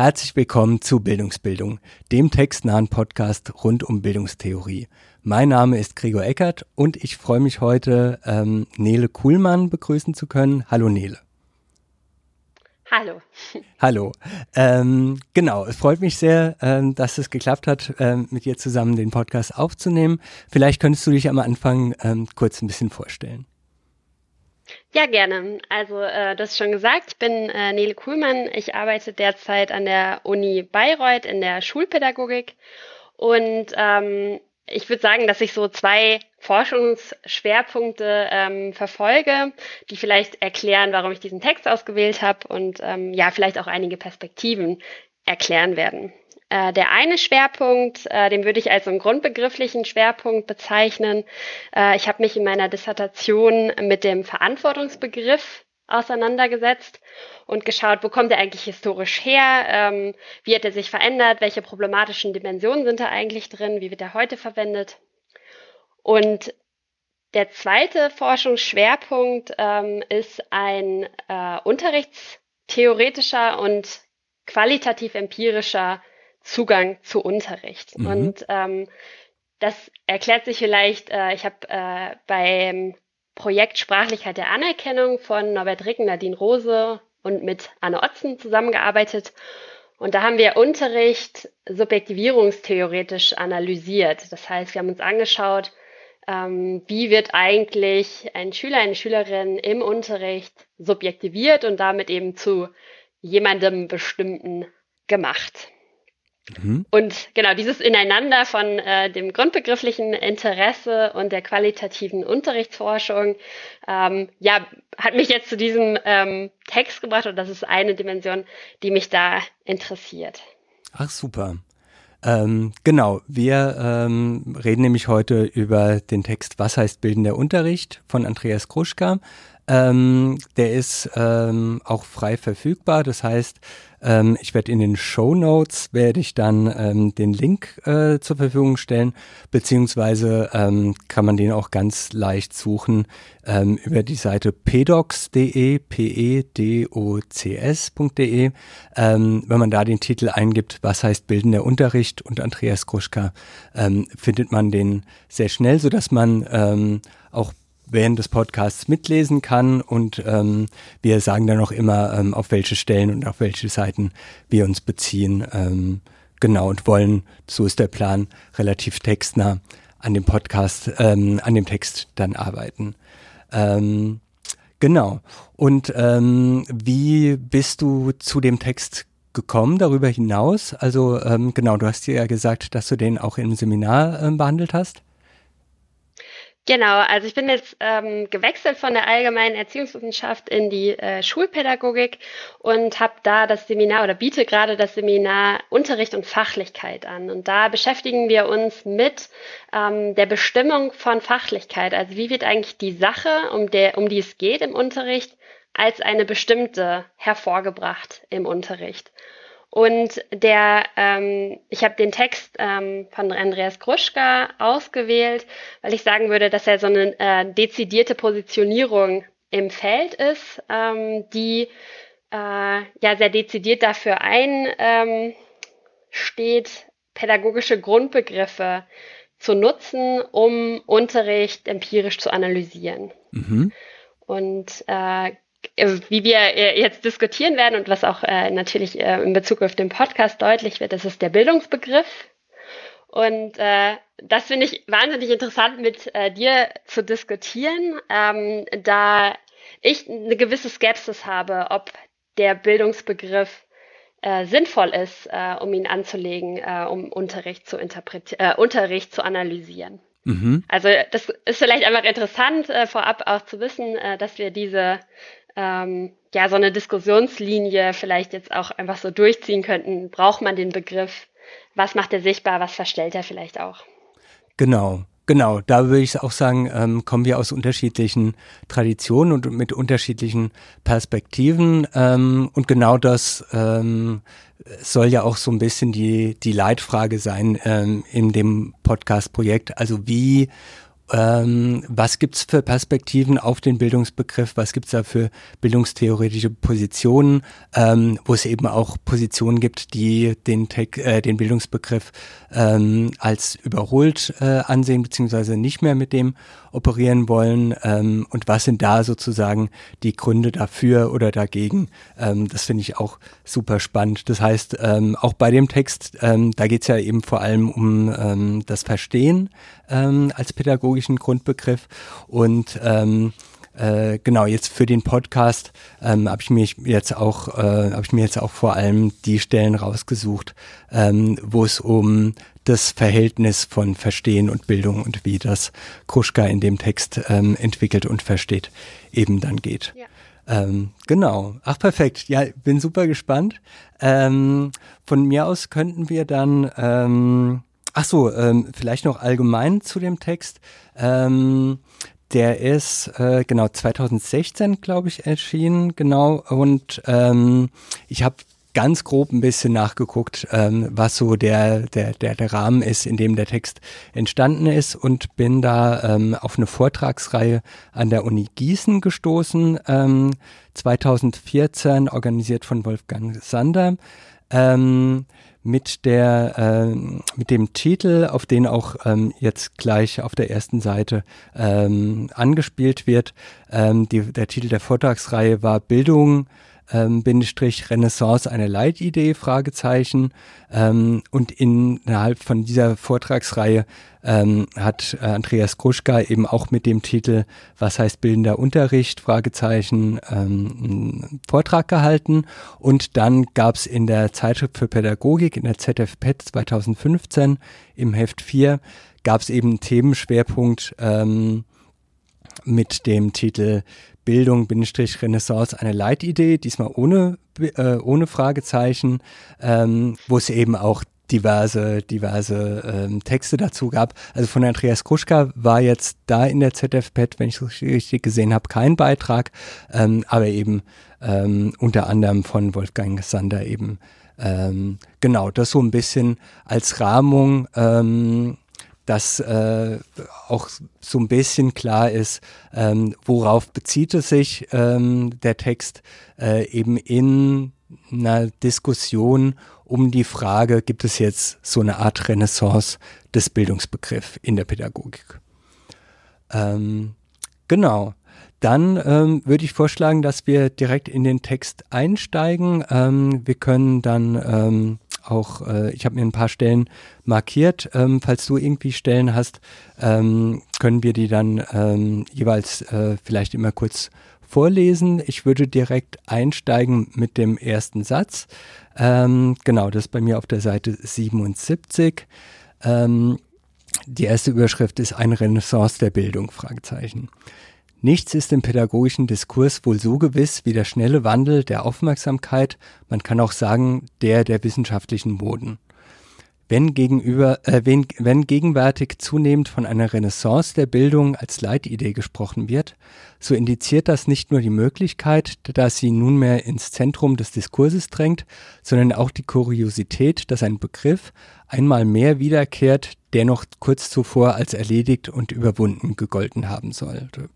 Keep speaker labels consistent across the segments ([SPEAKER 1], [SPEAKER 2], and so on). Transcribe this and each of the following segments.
[SPEAKER 1] Herzlich willkommen zu Bildungsbildung, dem textnahen Podcast rund um Bildungstheorie. Mein Name ist Gregor Eckert und ich freue mich heute, ähm, Nele Kuhlmann begrüßen zu können. Hallo Nele.
[SPEAKER 2] Hallo.
[SPEAKER 1] Hallo. Ähm, genau, es freut mich sehr, ähm, dass es geklappt hat, ähm, mit dir zusammen den Podcast aufzunehmen. Vielleicht könntest du dich am Anfang ähm, kurz ein bisschen vorstellen.
[SPEAKER 2] Ja, gerne. Also, äh, du hast schon gesagt, ich bin äh, Nele Kuhlmann. Ich arbeite derzeit an der Uni Bayreuth in der Schulpädagogik. Und ähm, ich würde sagen, dass ich so zwei Forschungsschwerpunkte ähm, verfolge, die vielleicht erklären, warum ich diesen Text ausgewählt habe und ähm, ja, vielleicht auch einige Perspektiven erklären werden. Äh, der eine Schwerpunkt, äh, den würde ich als einen grundbegrifflichen Schwerpunkt bezeichnen. Äh, ich habe mich in meiner Dissertation mit dem Verantwortungsbegriff auseinandergesetzt und geschaut, wo kommt er eigentlich historisch her, ähm, wie hat er sich verändert, welche problematischen Dimensionen sind da eigentlich drin, wie wird er heute verwendet. Und der zweite Forschungsschwerpunkt ähm, ist ein äh, unterrichtstheoretischer und qualitativ empirischer Zugang zu Unterricht. Mhm. Und ähm, das erklärt sich vielleicht, äh, ich habe äh, beim Projekt Sprachlichkeit der Anerkennung von Norbert Ricken, Nadine Rose und mit Anne Otzen zusammengearbeitet. Und da haben wir Unterricht subjektivierungstheoretisch analysiert. Das heißt, wir haben uns angeschaut, ähm, wie wird eigentlich ein Schüler, eine Schülerin im Unterricht subjektiviert und damit eben zu jemandem bestimmten gemacht. Mhm. Und genau dieses Ineinander von äh, dem grundbegrifflichen Interesse und der qualitativen Unterrichtsforschung, ähm, ja, hat mich jetzt zu diesem ähm, Text gebracht und das ist eine Dimension, die mich da interessiert.
[SPEAKER 1] Ach super. Ähm, genau, wir ähm, reden nämlich heute über den Text Was heißt bildender Unterricht von Andreas Kruschka. Ähm, der ist ähm, auch frei verfügbar, das heißt, ähm, ich werde in den Show Notes werde ich dann ähm, den Link äh, zur Verfügung stellen, beziehungsweise ähm, kann man den auch ganz leicht suchen ähm, über die Seite pedocs.de, p-e-d-o-c-s.de. Ähm, wenn man da den Titel eingibt, was heißt bildender Unterricht und Andreas Kruschka, ähm, findet man den sehr schnell, so dass man auch während des Podcasts mitlesen kann und ähm, wir sagen dann auch immer, ähm, auf welche Stellen und auf welche Seiten wir uns beziehen. Ähm, genau und wollen, so ist der Plan, relativ textnah an dem Podcast, ähm, an dem Text dann arbeiten. Ähm, genau. Und ähm, wie bist du zu dem Text gekommen darüber hinaus? Also ähm, genau, du hast ja gesagt, dass du den auch im Seminar ähm, behandelt hast.
[SPEAKER 2] Genau, also ich bin jetzt ähm, gewechselt von der allgemeinen Erziehungswissenschaft in die äh, Schulpädagogik und habe da das Seminar oder biete gerade das Seminar Unterricht und Fachlichkeit an. Und da beschäftigen wir uns mit ähm, der Bestimmung von Fachlichkeit. Also wie wird eigentlich die Sache, um, der, um die es geht im Unterricht, als eine bestimmte hervorgebracht im Unterricht. Und der, ähm, ich habe den Text ähm, von Andreas Gruschka ausgewählt, weil ich sagen würde, dass er so eine äh, dezidierte Positionierung im Feld ist, ähm, die äh, ja sehr dezidiert dafür einsteht, ähm, pädagogische Grundbegriffe zu nutzen, um Unterricht empirisch zu analysieren. Mhm. Und äh, äh, wie wir äh, jetzt diskutieren werden und was auch äh, natürlich äh, in Bezug auf den Podcast deutlich wird, das ist der Bildungsbegriff. Und äh, das finde ich wahnsinnig interessant mit äh, dir zu diskutieren, ähm, da ich eine gewisse Skepsis habe, ob der Bildungsbegriff äh, sinnvoll ist, äh, um ihn anzulegen, äh, um Unterricht zu interpretieren, äh, Unterricht zu analysieren. Mhm. Also das ist vielleicht einfach interessant, äh, vorab auch zu wissen, äh, dass wir diese ähm, ja so eine Diskussionslinie vielleicht jetzt auch einfach so durchziehen könnten. Braucht man den Begriff? Was macht er sichtbar? Was verstellt er vielleicht auch?
[SPEAKER 1] Genau. Genau, da würde ich auch sagen, ähm, kommen wir aus unterschiedlichen Traditionen und mit unterschiedlichen Perspektiven. Ähm, und genau das ähm, soll ja auch so ein bisschen die, die Leitfrage sein ähm, in dem Podcast-Projekt. Also wie ähm, was gibt's für Perspektiven auf den Bildungsbegriff, was gibt's da für bildungstheoretische Positionen, ähm, wo es eben auch Positionen gibt, die den, Tech, äh, den Bildungsbegriff ähm, als überholt äh, ansehen, beziehungsweise nicht mehr mit dem operieren wollen ähm, und was sind da sozusagen die Gründe dafür oder dagegen. Ähm, das finde ich auch super spannend. Das heißt, ähm, auch bei dem Text, ähm, da geht's ja eben vor allem um ähm, das Verstehen ähm, als pädagogischen Grundbegriff und ähm, äh, genau, jetzt für den Podcast ähm, habe ich mich jetzt auch, äh, habe ich mir jetzt auch vor allem die Stellen rausgesucht, ähm, wo es um das Verhältnis von Verstehen und Bildung und wie das Kruschka in dem Text ähm, entwickelt und versteht, eben dann geht. Ja. Ähm, genau. Ach, perfekt. Ja, bin super gespannt. Ähm, von mir aus könnten wir dann, ähm, ach so, ähm, vielleicht noch allgemein zu dem Text. Ähm, der ist äh, genau 2016, glaube ich, erschienen, genau. Und ähm, ich habe ganz grob ein bisschen nachgeguckt, ähm, was so der, der, der, der Rahmen ist, in dem der Text entstanden ist und bin da ähm, auf eine Vortragsreihe an der Uni Gießen gestoßen, ähm, 2014, organisiert von Wolfgang Sander. Ähm, mit der äh, mit dem Titel, auf den auch ähm, jetzt gleich auf der ersten Seite ähm, angespielt wird. Ähm, die, der Titel der Vortragsreihe war Bildung ähm, Bindestrich Renaissance eine Leitidee, Fragezeichen. Ähm, und innerhalb von dieser Vortragsreihe ähm, hat äh, Andreas Kruschka eben auch mit dem Titel Was heißt bildender Unterricht, Fragezeichen, ähm, Vortrag gehalten. Und dann gab es in der Zeitschrift für Pädagogik, in der ZFPET 2015 im Heft 4, gab es eben einen Themenschwerpunkt ähm, mit dem Titel Bildung-Renaissance eine Leitidee, diesmal ohne, äh, ohne Fragezeichen, ähm, wo es eben auch diverse, diverse ähm, Texte dazu gab. Also von Andreas Kruschka war jetzt da in der ZFPET, wenn ich es richtig gesehen habe, kein Beitrag, ähm, aber eben ähm, unter anderem von Wolfgang Sander eben. Ähm, genau, das so ein bisschen als Rahmung ähm, dass äh, auch so ein bisschen klar ist, ähm, worauf bezieht es sich ähm, der Text äh, eben in einer Diskussion um die Frage, gibt es jetzt so eine Art Renaissance des Bildungsbegriffs in der Pädagogik? Ähm, genau. Dann ähm, würde ich vorschlagen, dass wir direkt in den Text einsteigen. Ähm, wir können dann ähm, auch, äh, ich habe mir ein paar Stellen markiert. Ähm, falls du irgendwie Stellen hast, ähm, können wir die dann ähm, jeweils äh, vielleicht immer kurz vorlesen. Ich würde direkt einsteigen mit dem ersten Satz. Ähm, genau, das ist bei mir auf der Seite 77. Ähm, die erste Überschrift ist eine Renaissance der Bildung, Fragezeichen. Nichts ist im pädagogischen Diskurs wohl so gewiss wie der schnelle Wandel der Aufmerksamkeit, man kann auch sagen, der der wissenschaftlichen Moden. Wenn, gegenüber, äh, wenn, wenn gegenwärtig zunehmend von einer Renaissance der Bildung als Leitidee gesprochen wird, so indiziert das nicht nur die Möglichkeit, dass sie nunmehr ins Zentrum des Diskurses drängt, sondern auch die Kuriosität, dass ein Begriff einmal mehr wiederkehrt, der noch kurz zuvor als erledigt und überwunden gegolten haben sollte.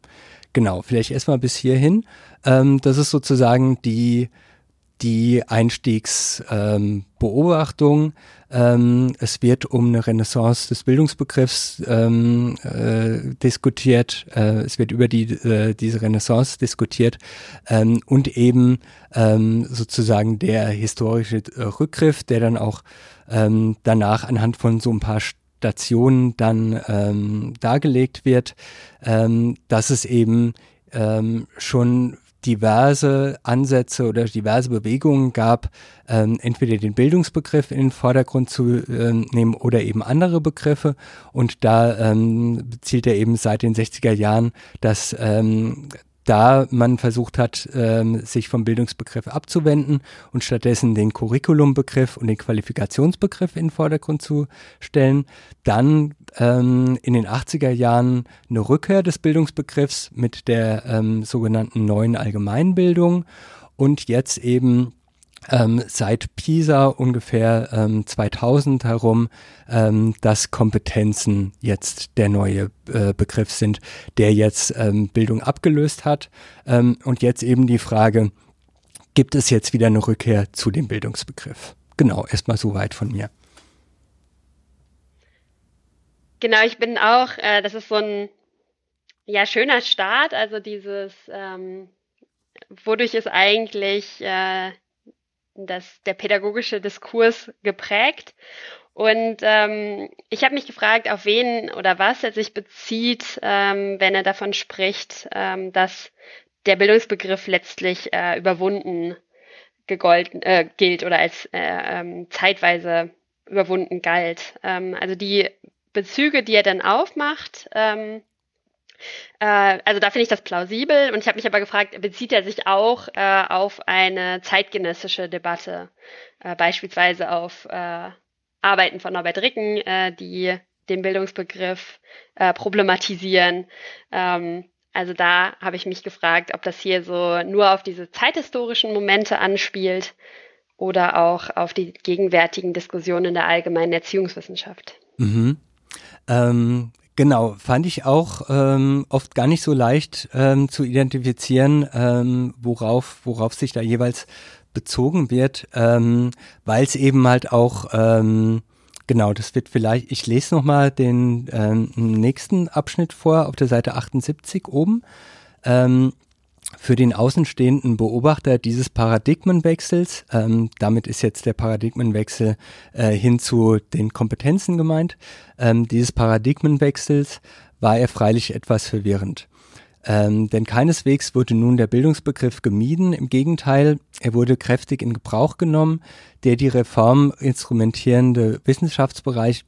[SPEAKER 1] Genau, vielleicht erstmal bis hierhin. Ähm, das ist sozusagen die, die Einstiegsbeobachtung. Ähm, ähm, es wird um eine Renaissance des Bildungsbegriffs ähm, äh, diskutiert. Äh, es wird über die, äh, diese Renaissance diskutiert ähm, und eben ähm, sozusagen der historische äh, Rückgriff, der dann auch danach anhand von so ein paar Station dann ähm, dargelegt wird, ähm, dass es eben ähm, schon diverse Ansätze oder diverse Bewegungen gab, ähm, entweder den Bildungsbegriff in den Vordergrund zu ähm, nehmen oder eben andere Begriffe. Und da ähm, zielt er eben seit den 60er Jahren, dass ähm, da man versucht hat, ähm, sich vom Bildungsbegriff abzuwenden und stattdessen den Curriculumbegriff und den Qualifikationsbegriff in den Vordergrund zu stellen. Dann ähm, in den 80er Jahren eine Rückkehr des Bildungsbegriffs mit der ähm, sogenannten neuen Allgemeinbildung und jetzt eben ähm, seit PISA ungefähr ähm, 2000 herum, ähm, dass Kompetenzen jetzt der neue äh, Begriff sind, der jetzt ähm, Bildung abgelöst hat. Ähm, und jetzt eben die Frage, gibt es jetzt wieder eine Rückkehr zu dem Bildungsbegriff? Genau, erstmal so weit von mir.
[SPEAKER 2] Genau, ich bin auch, äh, das ist so ein ja, schöner Start, also dieses, ähm, wodurch ist eigentlich äh, das, der pädagogische Diskurs geprägt. Und ähm, ich habe mich gefragt, auf wen oder was er sich bezieht, ähm, wenn er davon spricht, ähm, dass der Bildungsbegriff letztlich äh, überwunden gegolten, äh, gilt oder als äh, ähm, zeitweise überwunden galt. Ähm, also die Bezüge, die er dann aufmacht, ähm, äh, also da finde ich das plausibel und ich habe mich aber gefragt, bezieht er sich auch äh, auf eine zeitgenössische Debatte, äh, beispielsweise auf äh, Arbeiten von Norbert Ricken, äh, die den Bildungsbegriff äh, problematisieren. Ähm, also da habe ich mich gefragt, ob das hier so nur auf diese zeithistorischen Momente anspielt oder auch auf die gegenwärtigen Diskussionen in der allgemeinen Erziehungswissenschaft.
[SPEAKER 1] Mhm. Ähm, Genau, fand ich auch ähm, oft gar nicht so leicht ähm, zu identifizieren, ähm, worauf, worauf sich da jeweils bezogen wird, ähm, weil es eben halt auch, ähm, genau, das wird vielleicht, ich lese nochmal den ähm, nächsten Abschnitt vor auf der Seite 78 oben. Ähm, für den außenstehenden Beobachter dieses Paradigmenwechsels, ähm, damit ist jetzt der Paradigmenwechsel äh, hin zu den Kompetenzen gemeint, ähm, dieses Paradigmenwechsels war er freilich etwas verwirrend. Ähm, denn keineswegs wurde nun der Bildungsbegriff gemieden, im Gegenteil, er wurde kräftig in Gebrauch genommen, der die Reform instrumentierende Wissenschaftsbereich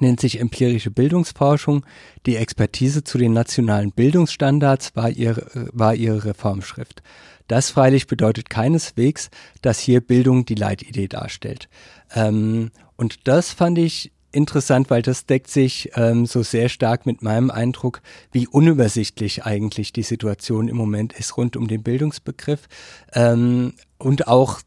[SPEAKER 1] nennt sich empirische Bildungsforschung. Die Expertise zu den nationalen Bildungsstandards war ihre, war ihre Reformschrift. Das freilich bedeutet keineswegs, dass hier Bildung die Leitidee darstellt. Ähm, und das fand ich interessant, weil das deckt sich ähm, so sehr stark mit meinem Eindruck, wie unübersichtlich eigentlich die Situation im Moment ist rund um den Bildungsbegriff ähm, und auch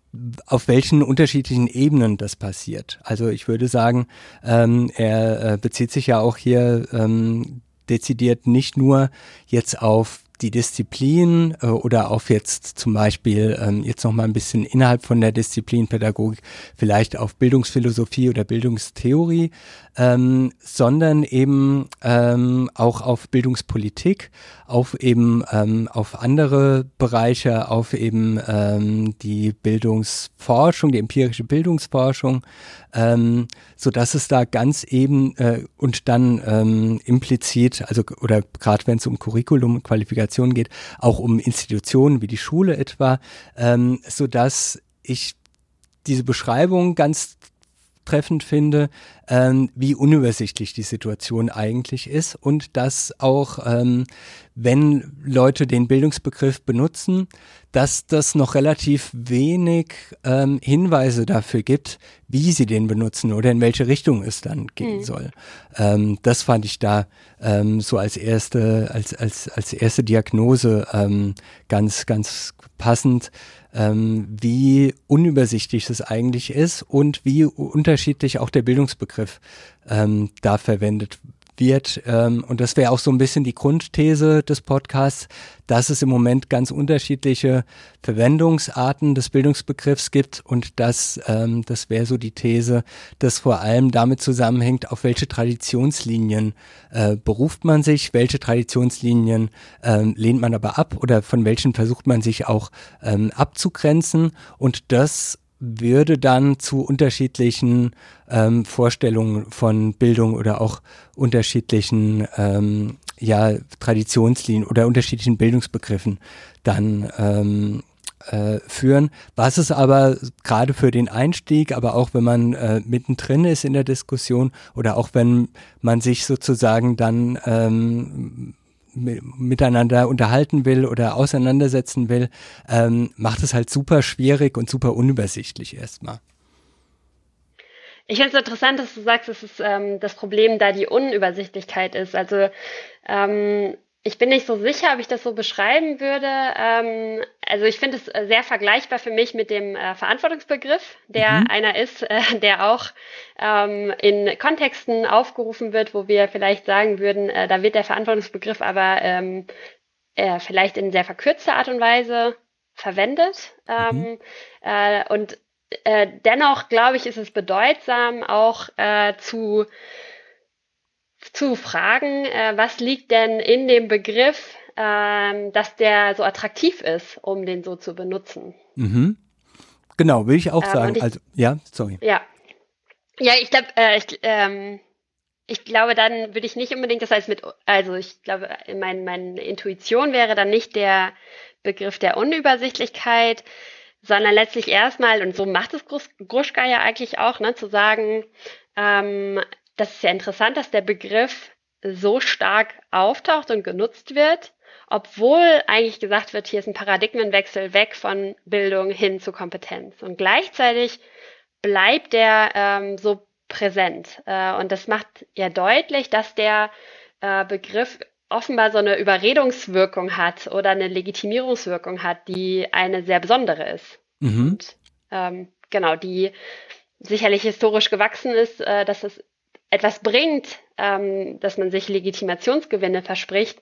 [SPEAKER 1] auf welchen unterschiedlichen Ebenen das passiert. Also ich würde sagen, ähm, er äh, bezieht sich ja auch hier ähm, dezidiert nicht nur jetzt auf die Disziplin äh, oder auf jetzt zum Beispiel ähm, jetzt noch mal ein bisschen innerhalb von der Disziplin Pädagogik vielleicht auf Bildungsphilosophie oder Bildungstheorie, ähm, sondern eben ähm, auch auf Bildungspolitik, auf eben ähm, auf andere Bereiche, auf eben ähm, die Bildungsforschung, die empirische Bildungsforschung, ähm, so dass es da ganz eben äh, und dann ähm, implizit, also oder gerade wenn es um Curriculum, Qualifikation geht, auch um Institutionen wie die Schule etwa, ähm, so dass ich diese Beschreibung ganz treffend finde, ähm, wie unübersichtlich die Situation eigentlich ist und dass auch, ähm, wenn Leute den Bildungsbegriff benutzen, dass das noch relativ wenig ähm, Hinweise dafür gibt, wie sie den benutzen oder in welche Richtung es dann gehen mhm. soll. Ähm, das fand ich da ähm, so als erste, als, als, als erste Diagnose ähm, ganz, ganz passend ähm, wie unübersichtlich es eigentlich ist und wie unterschiedlich auch der Bildungsbegriff ähm, da verwendet wird. Ähm, und das wäre auch so ein bisschen die Grundthese des Podcasts, dass es im Moment ganz unterschiedliche Verwendungsarten des Bildungsbegriffs gibt und dass, ähm, das wäre so die These, dass vor allem damit zusammenhängt, auf welche Traditionslinien äh, beruft man sich, welche Traditionslinien ähm, lehnt man aber ab oder von welchen versucht man sich auch ähm, abzugrenzen und das würde dann zu unterschiedlichen ähm, Vorstellungen von Bildung oder auch unterschiedlichen ähm, ja, Traditionslinien oder unterschiedlichen Bildungsbegriffen dann ähm, äh, führen. Was es aber gerade für den Einstieg, aber auch wenn man äh, mittendrin ist in der Diskussion oder auch wenn man sich sozusagen dann ähm, miteinander unterhalten will oder auseinandersetzen will, ähm, macht es halt super schwierig und super unübersichtlich erstmal.
[SPEAKER 2] Ich finde es interessant, dass du sagst, dass es ähm, das Problem da die Unübersichtlichkeit ist. Also ähm, ich bin nicht so sicher, ob ich das so beschreiben würde. Ähm, also ich finde es sehr vergleichbar für mich mit dem äh, Verantwortungsbegriff, der mhm. einer ist, äh, der auch ähm, in Kontexten aufgerufen wird, wo wir vielleicht sagen würden, äh, da wird der Verantwortungsbegriff aber ähm, äh, vielleicht in sehr verkürzter Art und Weise verwendet. Ähm, mhm. äh, und äh, dennoch, glaube ich, ist es bedeutsam, auch äh, zu zu fragen, äh, was liegt denn in dem Begriff, äh, dass der so attraktiv ist, um den so zu benutzen.
[SPEAKER 1] Mhm. Genau, will ich auch ähm, sagen. Ich, also, ja, sorry.
[SPEAKER 2] Ja. Ja, ich glaube, äh, ich, ähm, ich glaube, dann würde ich nicht unbedingt das heißt mit, also ich glaube, mein, meine Intuition wäre dann nicht der Begriff der Unübersichtlichkeit, sondern letztlich erstmal, und so macht es Gruschka ja eigentlich auch, ne, zu sagen, ähm, das ist ja interessant, dass der Begriff so stark auftaucht und genutzt wird, obwohl eigentlich gesagt wird, hier ist ein Paradigmenwechsel weg von Bildung hin zu Kompetenz. Und gleichzeitig bleibt der ähm, so präsent. Äh, und das macht ja deutlich, dass der äh, Begriff offenbar so eine Überredungswirkung hat oder eine Legitimierungswirkung hat, die eine sehr besondere ist. Mhm. Und ähm, genau, die sicherlich historisch gewachsen ist, äh, dass es etwas bringt, ähm, dass man sich Legitimationsgewinne verspricht,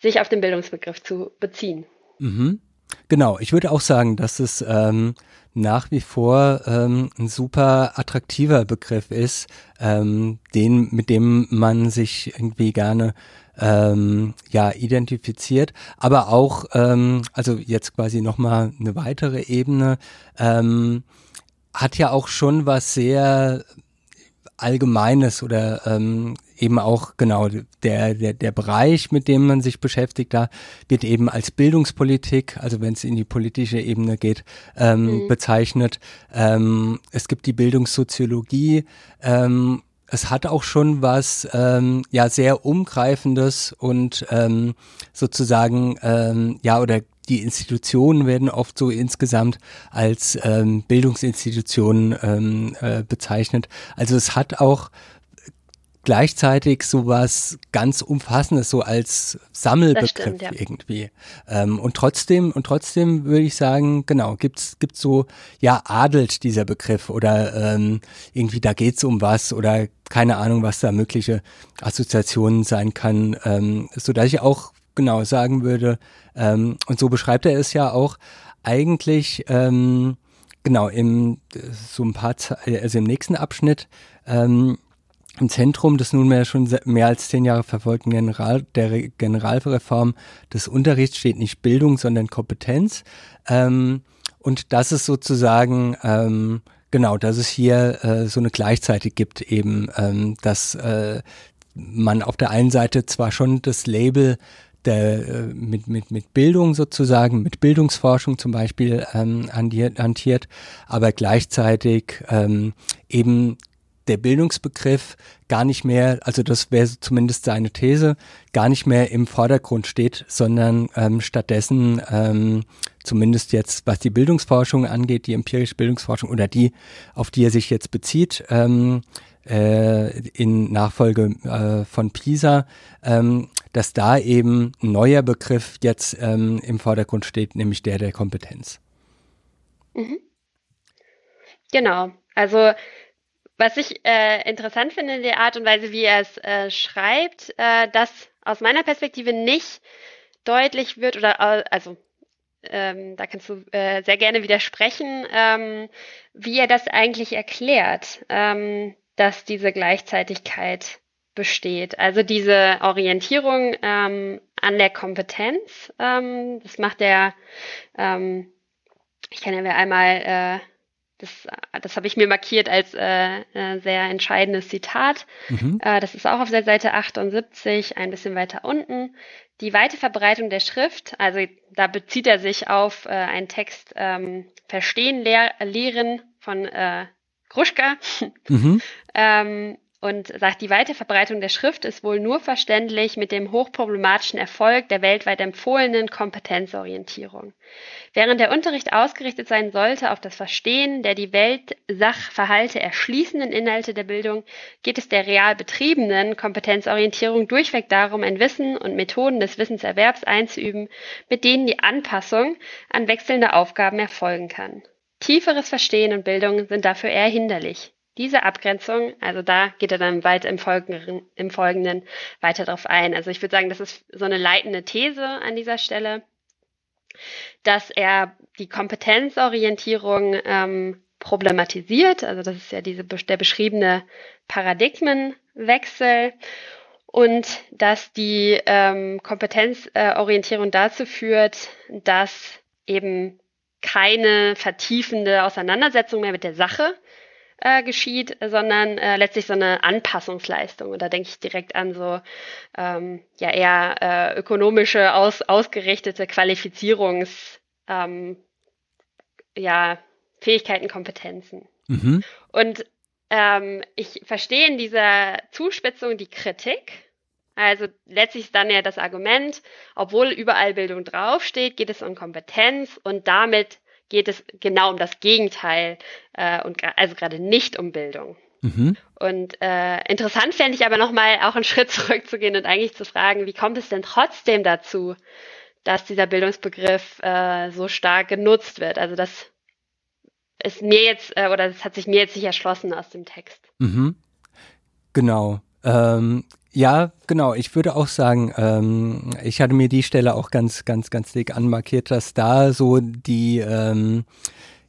[SPEAKER 2] sich auf den Bildungsbegriff zu beziehen.
[SPEAKER 1] Mhm. Genau, ich würde auch sagen, dass es ähm, nach wie vor ähm, ein super attraktiver Begriff ist, ähm, den, mit dem man sich irgendwie gerne ähm, ja identifiziert, aber auch, ähm, also jetzt quasi nochmal eine weitere Ebene, ähm, hat ja auch schon was sehr Allgemeines oder ähm, eben auch genau der, der, der Bereich, mit dem man sich beschäftigt, da wird eben als Bildungspolitik, also wenn es in die politische Ebene geht, ähm, mhm. bezeichnet. Ähm, es gibt die Bildungssoziologie. Ähm, es hat auch schon was ähm, ja sehr umgreifendes und ähm, sozusagen ähm, ja oder die Institutionen werden oft so insgesamt als ähm, Bildungsinstitutionen ähm, äh, bezeichnet. Also es hat auch gleichzeitig sowas ganz Umfassendes, so als Sammelbegriff stimmt, ja. irgendwie. Ähm, und trotzdem, und trotzdem würde ich sagen, genau, gibt's gibt's so, ja, adelt dieser Begriff oder ähm, irgendwie da geht's um was oder keine Ahnung, was da mögliche Assoziationen sein kann, ähm, so dass ich auch genau sagen würde, ähm, und so beschreibt er es ja auch, eigentlich, ähm, genau, im, so ein paar, also im nächsten Abschnitt, ähm, im Zentrum des nunmehr schon mehr als zehn Jahre verfolgten General, der Generalreform des Unterrichts steht nicht Bildung, sondern Kompetenz. Ähm, und das ist sozusagen, ähm, genau, dass es hier äh, so eine Gleichzeitig gibt, eben, ähm, dass äh, man auf der einen Seite zwar schon das Label der, äh, mit, mit, mit Bildung sozusagen, mit Bildungsforschung zum Beispiel ähm, hantiert, aber gleichzeitig ähm, eben der Bildungsbegriff gar nicht mehr, also das wäre zumindest seine These, gar nicht mehr im Vordergrund steht, sondern ähm, stattdessen ähm, zumindest jetzt, was die Bildungsforschung angeht, die empirische Bildungsforschung oder die, auf die er sich jetzt bezieht, ähm, äh, in Nachfolge äh, von PISA, ähm, dass da eben ein neuer Begriff jetzt ähm, im Vordergrund steht, nämlich der der Kompetenz.
[SPEAKER 2] Mhm. Genau. Also was ich äh, interessant finde in der Art und Weise, wie er es äh, schreibt, äh, dass aus meiner Perspektive nicht deutlich wird oder also ähm, da kannst du äh, sehr gerne widersprechen, ähm, wie er das eigentlich erklärt, ähm, dass diese Gleichzeitigkeit besteht. Also diese Orientierung ähm, an der Kompetenz, ähm, das macht er, ähm, ich kann ja einmal, äh, das, das habe ich mir markiert als äh, äh, sehr entscheidendes Zitat. Mhm. Äh, das ist auch auf der Seite 78, ein bisschen weiter unten. Die weite Verbreitung der Schrift, also da bezieht er sich auf äh, einen Text ähm, Verstehen, Lehr Lehren von äh, Gruschka. Mhm. ähm, und sagt, die weite Verbreitung der Schrift ist wohl nur verständlich mit dem hochproblematischen Erfolg der weltweit empfohlenen Kompetenzorientierung. Während der Unterricht ausgerichtet sein sollte auf das Verstehen der die Weltsachverhalte erschließenden Inhalte der Bildung, geht es der real betriebenen Kompetenzorientierung durchweg darum, ein Wissen und Methoden des Wissenserwerbs einzuüben, mit denen die Anpassung an wechselnde Aufgaben erfolgen kann. Tieferes Verstehen und Bildung sind dafür eher hinderlich. Diese Abgrenzung, also da geht er dann weiter im Folgenden, im Folgenden weiter darauf ein. Also ich würde sagen, das ist so eine leitende These an dieser Stelle, dass er die Kompetenzorientierung ähm, problematisiert. Also das ist ja diese, der beschriebene Paradigmenwechsel und dass die ähm, Kompetenzorientierung dazu führt, dass eben keine vertiefende Auseinandersetzung mehr mit der Sache äh, geschieht, sondern äh, letztlich so eine Anpassungsleistung. Und da denke ich direkt an so ähm, ja eher äh, ökonomische aus, ausgerichtete Qualifizierungs ähm, ja, Fähigkeiten, Kompetenzen. Mhm. Und ähm, ich verstehe in dieser Zuspitzung die Kritik. Also letztlich ist dann ja das Argument, obwohl überall Bildung draufsteht, geht es um Kompetenz und damit geht es genau um das Gegenteil äh, und also gerade nicht um Bildung. Mhm. Und äh, interessant fände ich aber nochmal auch einen Schritt zurückzugehen und eigentlich zu fragen, wie kommt es denn trotzdem dazu, dass dieser Bildungsbegriff äh, so stark genutzt wird? Also das ist mir jetzt, äh, oder das hat sich mir jetzt nicht erschlossen aus dem Text.
[SPEAKER 1] Mhm. Genau. Ähm, ja, genau. Ich würde auch sagen, ähm, ich hatte mir die Stelle auch ganz, ganz, ganz dick anmarkiert, dass da so die, ähm,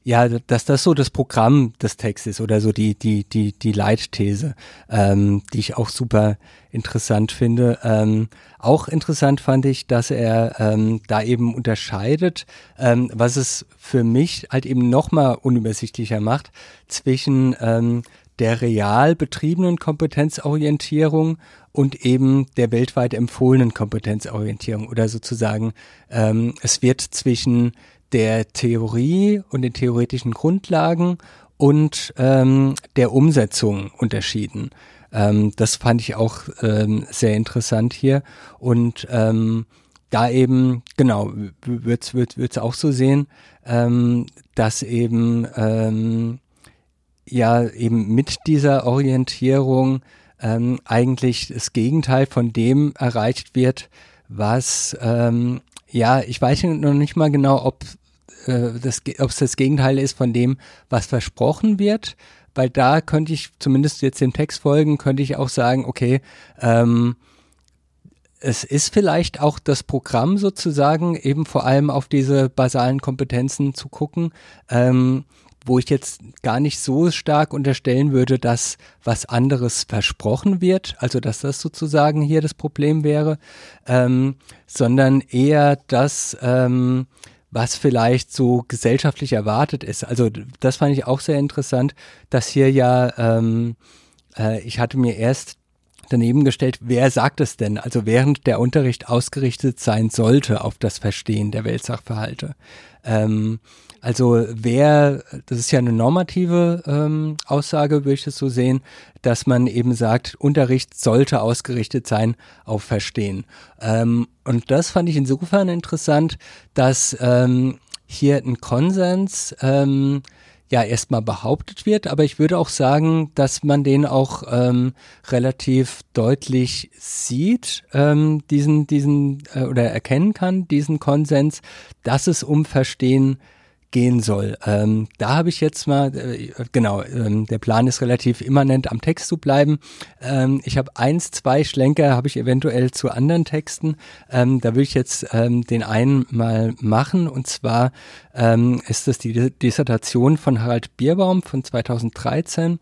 [SPEAKER 1] ja, dass das so das Programm des Textes oder so die, die, die, die Leitthese, ähm, die ich auch super interessant finde. Ähm, auch interessant fand ich, dass er ähm, da eben unterscheidet, ähm, was es für mich halt eben nochmal unübersichtlicher macht, zwischen ähm, der real betriebenen Kompetenzorientierung und eben der weltweit empfohlenen Kompetenzorientierung oder sozusagen ähm, es wird zwischen der Theorie und den theoretischen Grundlagen und ähm, der Umsetzung unterschieden. Ähm, das fand ich auch ähm, sehr interessant hier und ähm, da eben, genau, wird es wird, auch so sehen, ähm, dass eben, ähm, ja, eben mit dieser Orientierung ähm, eigentlich das Gegenteil von dem erreicht wird, was, ähm, ja, ich weiß noch nicht mal genau, ob äh, das, es das Gegenteil ist von dem, was versprochen wird, weil da könnte ich zumindest jetzt dem Text folgen, könnte ich auch sagen, okay, ähm, es ist vielleicht auch das Programm sozusagen, eben vor allem auf diese basalen Kompetenzen zu gucken. Ähm, wo ich jetzt gar nicht so stark unterstellen würde, dass was anderes versprochen wird, also dass das sozusagen hier das Problem wäre, ähm, sondern eher das, ähm, was vielleicht so gesellschaftlich erwartet ist. Also das fand ich auch sehr interessant, dass hier ja, ähm, äh, ich hatte mir erst daneben gestellt, wer sagt es denn? Also während der Unterricht ausgerichtet sein sollte auf das Verstehen der Weltsachverhalte. Ähm, also wer, das ist ja eine normative ähm, Aussage, würde ich das so sehen, dass man eben sagt, Unterricht sollte ausgerichtet sein auf Verstehen. Ähm, und das fand ich insofern interessant, dass ähm, hier ein Konsens ähm, ja erstmal behauptet wird, aber ich würde auch sagen, dass man den auch ähm, relativ deutlich sieht, ähm, diesen, diesen äh, oder erkennen kann, diesen Konsens, dass es um Verstehen gehen soll. Ähm, da habe ich jetzt mal, äh, genau, ähm, der Plan ist relativ immanent am Text zu bleiben. Ähm, ich habe eins, zwei Schlenker habe ich eventuell zu anderen Texten. Ähm, da würde ich jetzt ähm, den einen mal machen und zwar ähm, ist das die Dissertation von Harald Bierbaum von 2013,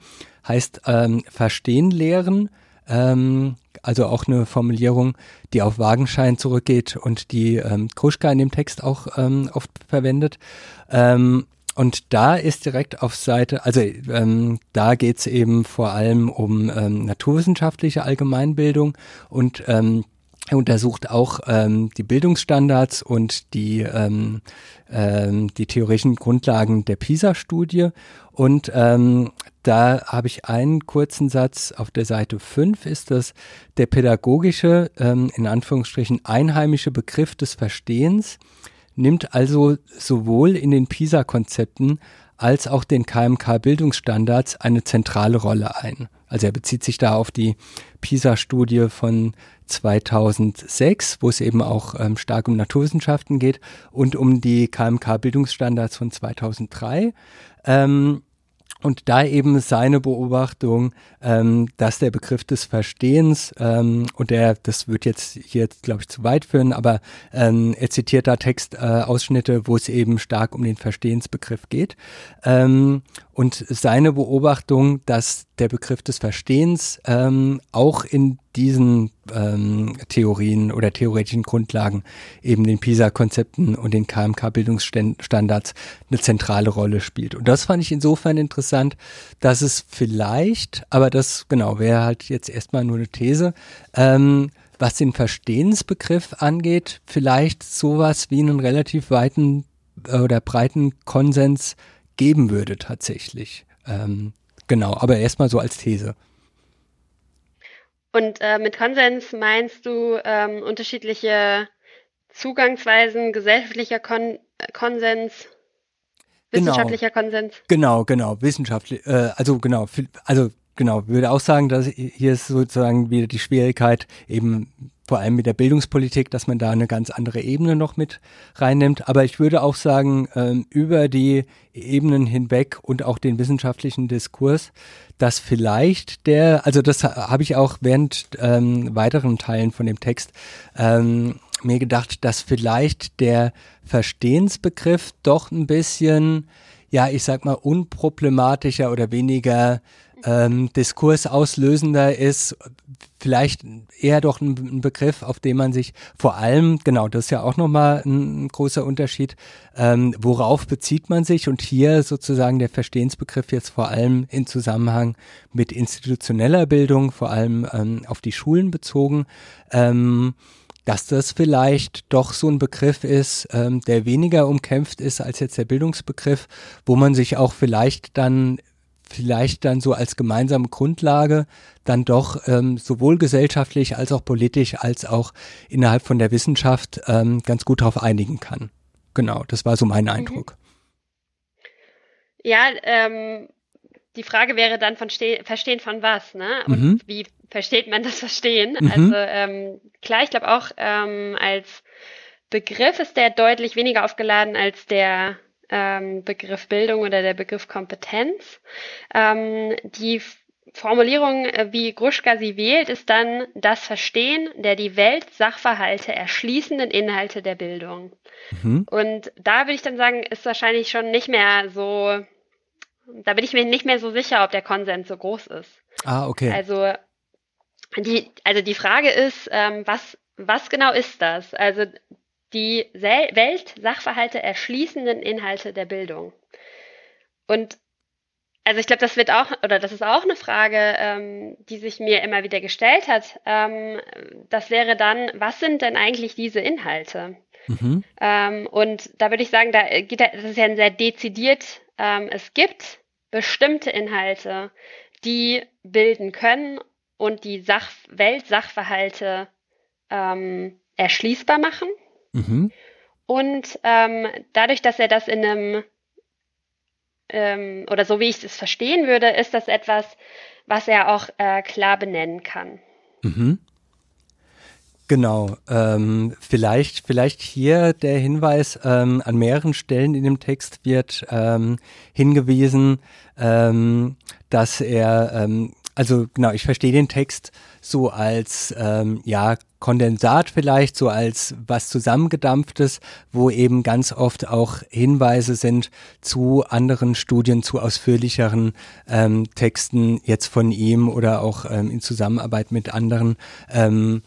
[SPEAKER 1] heißt Verstehen lehren. Ähm, also auch eine Formulierung, die auf Wagenschein zurückgeht und die ähm, Kruschka in dem Text auch ähm, oft verwendet. Ähm, und da ist direkt auf Seite, also ähm, da geht es eben vor allem um ähm, naturwissenschaftliche Allgemeinbildung und ähm, er untersucht auch ähm, die Bildungsstandards und die, ähm, ähm, die theoretischen Grundlagen der PISA-Studie. Und ähm, da habe ich einen kurzen Satz auf der Seite 5 ist das der pädagogische, ähm, in Anführungsstrichen einheimische Begriff des Verstehens, nimmt also sowohl in den PISA-Konzepten als auch den KMK-Bildungsstandards eine zentrale Rolle ein. Also er bezieht sich da auf die PISA-Studie von 2006, wo es eben auch ähm, stark um Naturwissenschaften geht und um die KMK-Bildungsstandards von 2003. Ähm, und da eben seine Beobachtung, ähm, dass der Begriff des Verstehens, ähm, und der, das wird jetzt hier, glaube ich, zu weit führen, aber ähm, er zitiert da Textausschnitte, äh, wo es eben stark um den Verstehensbegriff geht. Ähm, und seine Beobachtung, dass der Begriff des Verstehens ähm, auch in diesen ähm, Theorien oder theoretischen Grundlagen, eben den PISA-Konzepten und den KMK-Bildungsstandards eine zentrale Rolle spielt. Und das fand ich insofern interessant, dass es vielleicht, aber das genau wäre halt jetzt erstmal nur eine These, ähm, was den Verstehensbegriff angeht, vielleicht sowas wie einen relativ weiten äh, oder breiten Konsens geben würde tatsächlich. Ähm, genau, aber erstmal so als These.
[SPEAKER 2] Und äh, mit Konsens meinst du ähm, unterschiedliche Zugangsweisen, gesellschaftlicher Kon Konsens, genau. wissenschaftlicher
[SPEAKER 1] genau.
[SPEAKER 2] Konsens?
[SPEAKER 1] Genau, genau, wissenschaftlich, äh, also genau, also genau, würde auch sagen, dass hier ist sozusagen wieder die Schwierigkeit, eben vor allem mit der Bildungspolitik, dass man da eine ganz andere Ebene noch mit reinnimmt. Aber ich würde auch sagen, ähm, über die Ebenen hinweg und auch den wissenschaftlichen Diskurs, dass vielleicht der, also das habe ich auch während ähm, weiteren Teilen von dem Text ähm, mir gedacht, dass vielleicht der Verstehensbegriff doch ein bisschen, ja, ich sag mal, unproblematischer oder weniger ähm, diskursauslösender ist, vielleicht eher doch ein, ein, Begriff, auf den man sich vor allem, genau, das ist ja auch nochmal ein, großer Unterschied, ähm, worauf bezieht man sich? Und hier sozusagen der Verstehensbegriff jetzt vor allem in Zusammenhang mit institutioneller Bildung, vor allem ähm, auf die Schulen bezogen, ähm, dass das vielleicht doch so ein Begriff ist, ähm, der weniger umkämpft ist als jetzt der Bildungsbegriff, wo man sich auch vielleicht dann vielleicht dann so als gemeinsame Grundlage dann doch ähm, sowohl gesellschaftlich als auch politisch als auch innerhalb von der Wissenschaft ähm, ganz gut darauf einigen kann. Genau, das war so mein mhm. Eindruck.
[SPEAKER 2] Ja, ähm, die Frage wäre dann von Ste Verstehen von was, ne? Und mhm. wie versteht man das Verstehen? Mhm. Also ähm, klar, ich glaube auch ähm, als Begriff ist der deutlich weniger aufgeladen als der ähm, Begriff Bildung oder der Begriff Kompetenz. Ähm, die Formulierung, äh, wie Gruschka sie wählt, ist dann das Verstehen der die Welt-Sachverhalte erschließenden Inhalte der Bildung. Mhm. Und da würde ich dann sagen, ist wahrscheinlich schon nicht mehr so, da bin ich mir nicht mehr so sicher, ob der Konsens so groß ist.
[SPEAKER 1] Ah, okay.
[SPEAKER 2] Also die, also die Frage ist, ähm, was, was genau ist das? Also die Welt-Sachverhalte erschließenden Inhalte der Bildung. Und also ich glaube, das wird auch, oder das ist auch eine Frage, ähm, die sich mir immer wieder gestellt hat. Ähm, das wäre dann, was sind denn eigentlich diese Inhalte? Mhm. Ähm, und da würde ich sagen, da geht das ist ja ein sehr dezidiert, ähm, es gibt bestimmte Inhalte, die bilden können und die Sach Weltsachverhalte ähm, erschließbar machen. Mhm. Und ähm, dadurch, dass er das in einem, ähm, oder so wie ich es verstehen würde, ist das etwas, was er auch äh, klar benennen kann.
[SPEAKER 1] Mhm. Genau, ähm, vielleicht, vielleicht hier der Hinweis, ähm, an mehreren Stellen in dem Text wird ähm, hingewiesen, ähm, dass er, ähm, also genau, ich verstehe den Text so als ähm, ja Kondensat vielleicht, so als was zusammengedampftes, wo eben ganz oft auch Hinweise sind zu anderen Studien, zu ausführlicheren ähm, Texten jetzt von ihm oder auch ähm, in Zusammenarbeit mit anderen, ähm,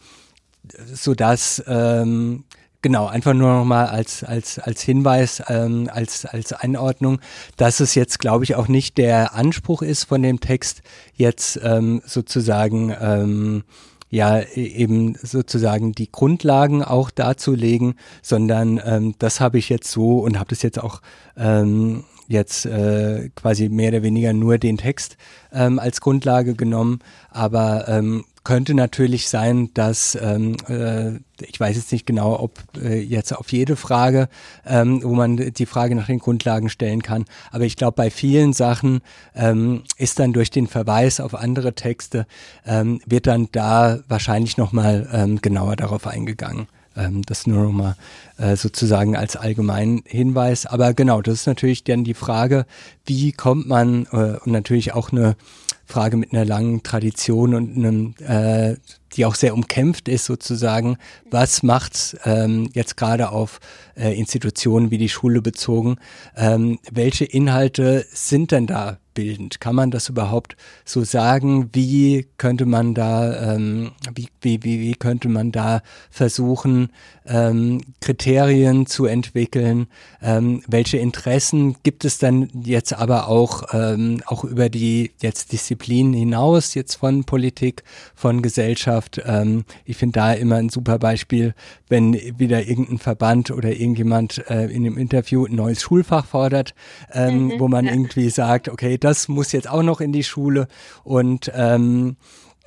[SPEAKER 1] so dass ähm, Genau, einfach nur nochmal als, als, als Hinweis, ähm, als, als Einordnung, dass es jetzt, glaube ich, auch nicht der Anspruch ist von dem Text, jetzt ähm, sozusagen ähm, ja e, eben sozusagen die Grundlagen auch darzulegen, sondern ähm, das habe ich jetzt so und habe das jetzt auch ähm, jetzt äh, quasi mehr oder weniger nur den Text ähm, als Grundlage genommen, aber ähm, könnte natürlich sein, dass ähm, äh, ich weiß jetzt nicht genau, ob äh, jetzt auf jede Frage, ähm, wo man die Frage nach den Grundlagen stellen kann, aber ich glaube, bei vielen Sachen ähm, ist dann durch den Verweis auf andere Texte, ähm, wird dann da wahrscheinlich nochmal ähm, genauer darauf eingegangen. Ähm, das nur nochmal äh, sozusagen als allgemeinen Hinweis. Aber genau, das ist natürlich dann die Frage, wie kommt man, äh, und natürlich auch eine Frage mit einer langen Tradition und einem, äh, die auch sehr umkämpft ist sozusagen. Was macht ähm, jetzt gerade auf äh, Institutionen wie die Schule bezogen? Ähm, welche Inhalte sind denn da bildend? Kann man das überhaupt so sagen? Wie könnte man da, ähm, wie, wie, wie, wie könnte man da versuchen, ähm, Kriterien zu entwickeln? Ähm, welche Interessen gibt es dann jetzt aber auch, ähm, auch über die jetzt Disziplinen hinaus, jetzt von Politik, von Gesellschaft? Ähm, ich finde da immer ein super Beispiel, wenn wieder irgendein Verband oder irgendjemand äh, in einem Interview ein neues Schulfach fordert, ähm, mhm, wo man ja. irgendwie sagt, okay, das muss jetzt auch noch in die Schule und ähm,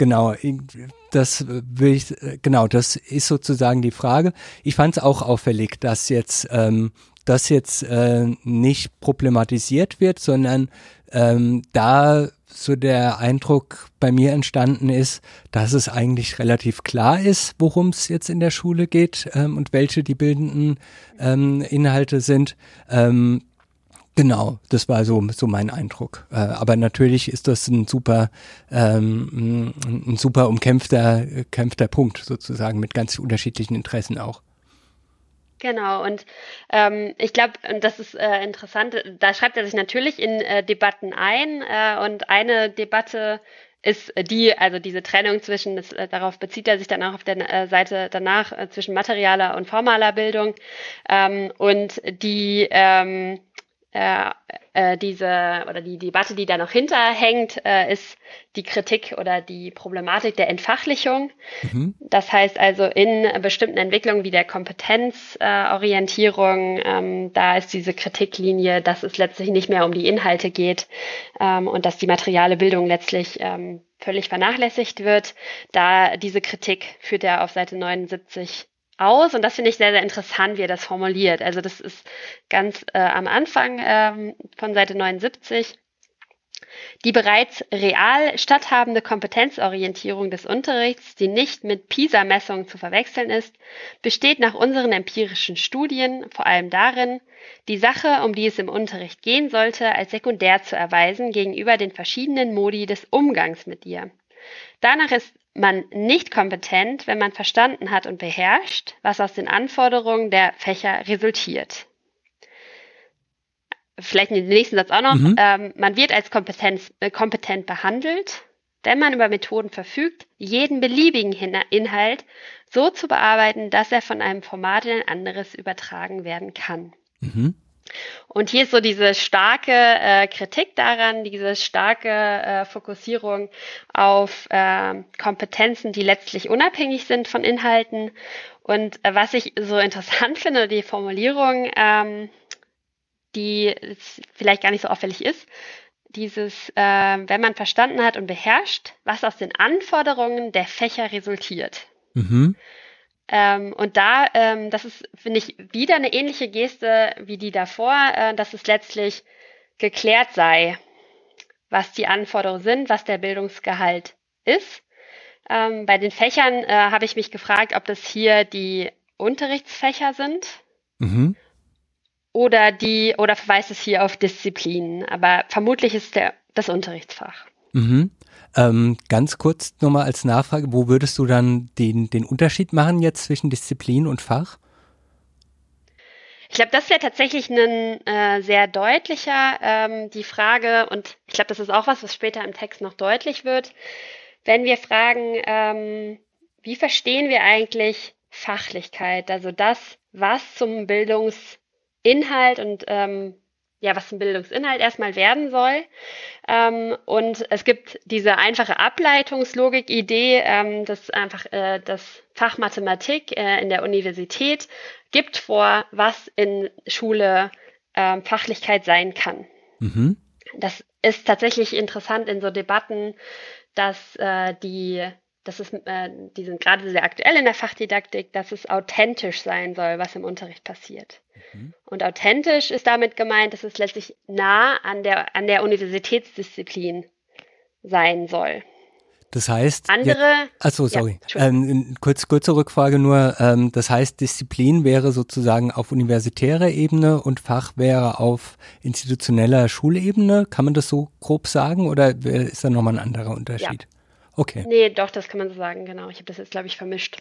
[SPEAKER 1] Genau, das will ich, genau, das ist sozusagen die Frage. Ich fand es auch auffällig, dass jetzt ähm, das jetzt äh, nicht problematisiert wird, sondern ähm, da so der Eindruck bei mir entstanden ist, dass es eigentlich relativ klar ist, worum es jetzt in der Schule geht ähm, und welche die bildenden ähm, Inhalte sind. Ähm, Genau, das war so, so mein Eindruck. Äh, aber natürlich ist das ein super, ähm, ein super umkämpfter kämpfter Punkt sozusagen mit ganz unterschiedlichen Interessen auch.
[SPEAKER 2] Genau, und ähm, ich glaube, das ist äh, interessant, da schreibt er sich natürlich in äh, Debatten ein äh, und eine Debatte ist die, also diese Trennung zwischen, das, äh, darauf bezieht er sich dann auch auf der äh, Seite danach, äh, zwischen materialer und formaler Bildung ähm, und die ähm, äh, äh, diese oder die Debatte, die da noch hinterhängt, äh, ist die Kritik oder die Problematik der Entfachlichung. Mhm. Das heißt also in bestimmten Entwicklungen wie der Kompetenzorientierung, ähm, da ist diese Kritiklinie, dass es letztlich nicht mehr um die Inhalte geht ähm, und dass die materiale Bildung letztlich ähm, völlig vernachlässigt wird. Da diese Kritik führt er auf Seite 79 aus und das finde ich sehr, sehr interessant, wie er das formuliert. Also das ist ganz äh, am Anfang ähm, von Seite 79. Die bereits real statthabende Kompetenzorientierung des Unterrichts, die nicht mit PISA-Messungen zu verwechseln ist, besteht nach unseren empirischen Studien vor allem darin, die Sache, um die es im Unterricht gehen sollte, als sekundär zu erweisen gegenüber den verschiedenen Modi des Umgangs mit ihr. Danach ist man nicht kompetent, wenn man verstanden hat und beherrscht, was aus den Anforderungen der Fächer resultiert. Vielleicht den nächsten Satz auch noch. Mhm. Ähm, man wird als Kompetenz, äh, kompetent behandelt, wenn man über Methoden verfügt, jeden beliebigen Inhalt so zu bearbeiten, dass er von einem Format in ein anderes übertragen werden kann. Mhm. Und hier ist so diese starke äh, Kritik daran, diese starke äh, Fokussierung auf äh, Kompetenzen, die letztlich unabhängig sind von Inhalten. Und äh, was ich so interessant finde, die Formulierung, ähm, die vielleicht gar nicht so auffällig ist, dieses, äh, wenn man verstanden hat und beherrscht, was aus den Anforderungen der Fächer resultiert. Mhm. Ähm, und da, ähm, das ist, finde ich, wieder eine ähnliche Geste wie die davor, äh, dass es letztlich geklärt sei, was die Anforderungen sind, was der Bildungsgehalt ist. Ähm, bei den Fächern äh, habe ich mich gefragt, ob das hier die Unterrichtsfächer sind. Mhm. Oder die, oder verweist es hier auf Disziplinen. Aber vermutlich ist der das Unterrichtsfach.
[SPEAKER 1] Mhm. Ähm, ganz kurz nochmal als Nachfrage, wo würdest du dann den, den Unterschied machen jetzt zwischen Disziplin und Fach?
[SPEAKER 2] Ich glaube, das wäre tatsächlich ein äh, sehr deutlicher, ähm, die Frage, und ich glaube, das ist auch was, was später im Text noch deutlich wird, wenn wir fragen, ähm, wie verstehen wir eigentlich Fachlichkeit, also das, was zum Bildungsinhalt und ähm, ja, was ein Bildungsinhalt erstmal werden soll. Ähm, und es gibt diese einfache Ableitungslogik-Idee, ähm, dass einfach äh, das Fach Mathematik äh, in der Universität gibt vor, was in Schule äh, Fachlichkeit sein kann. Mhm. Das ist tatsächlich interessant in so Debatten, dass äh, die das ist, äh, die sind gerade sehr aktuell in der Fachdidaktik, dass es authentisch sein soll, was im Unterricht passiert. Mhm. Und authentisch ist damit gemeint, dass es letztlich nah an der, an der Universitätsdisziplin sein soll.
[SPEAKER 1] Das heißt,
[SPEAKER 2] andere.
[SPEAKER 1] achso, sorry. Ja, ähm, kurz, kurze Rückfrage nur. Ähm, das heißt, Disziplin wäre sozusagen auf universitärer Ebene und Fach wäre auf institutioneller Schulebene. Kann man das so grob sagen oder ist da nochmal ein anderer Unterschied? Ja. Okay.
[SPEAKER 2] Nee, doch, das kann man so sagen, genau. Ich habe das jetzt, glaube ich, vermischt.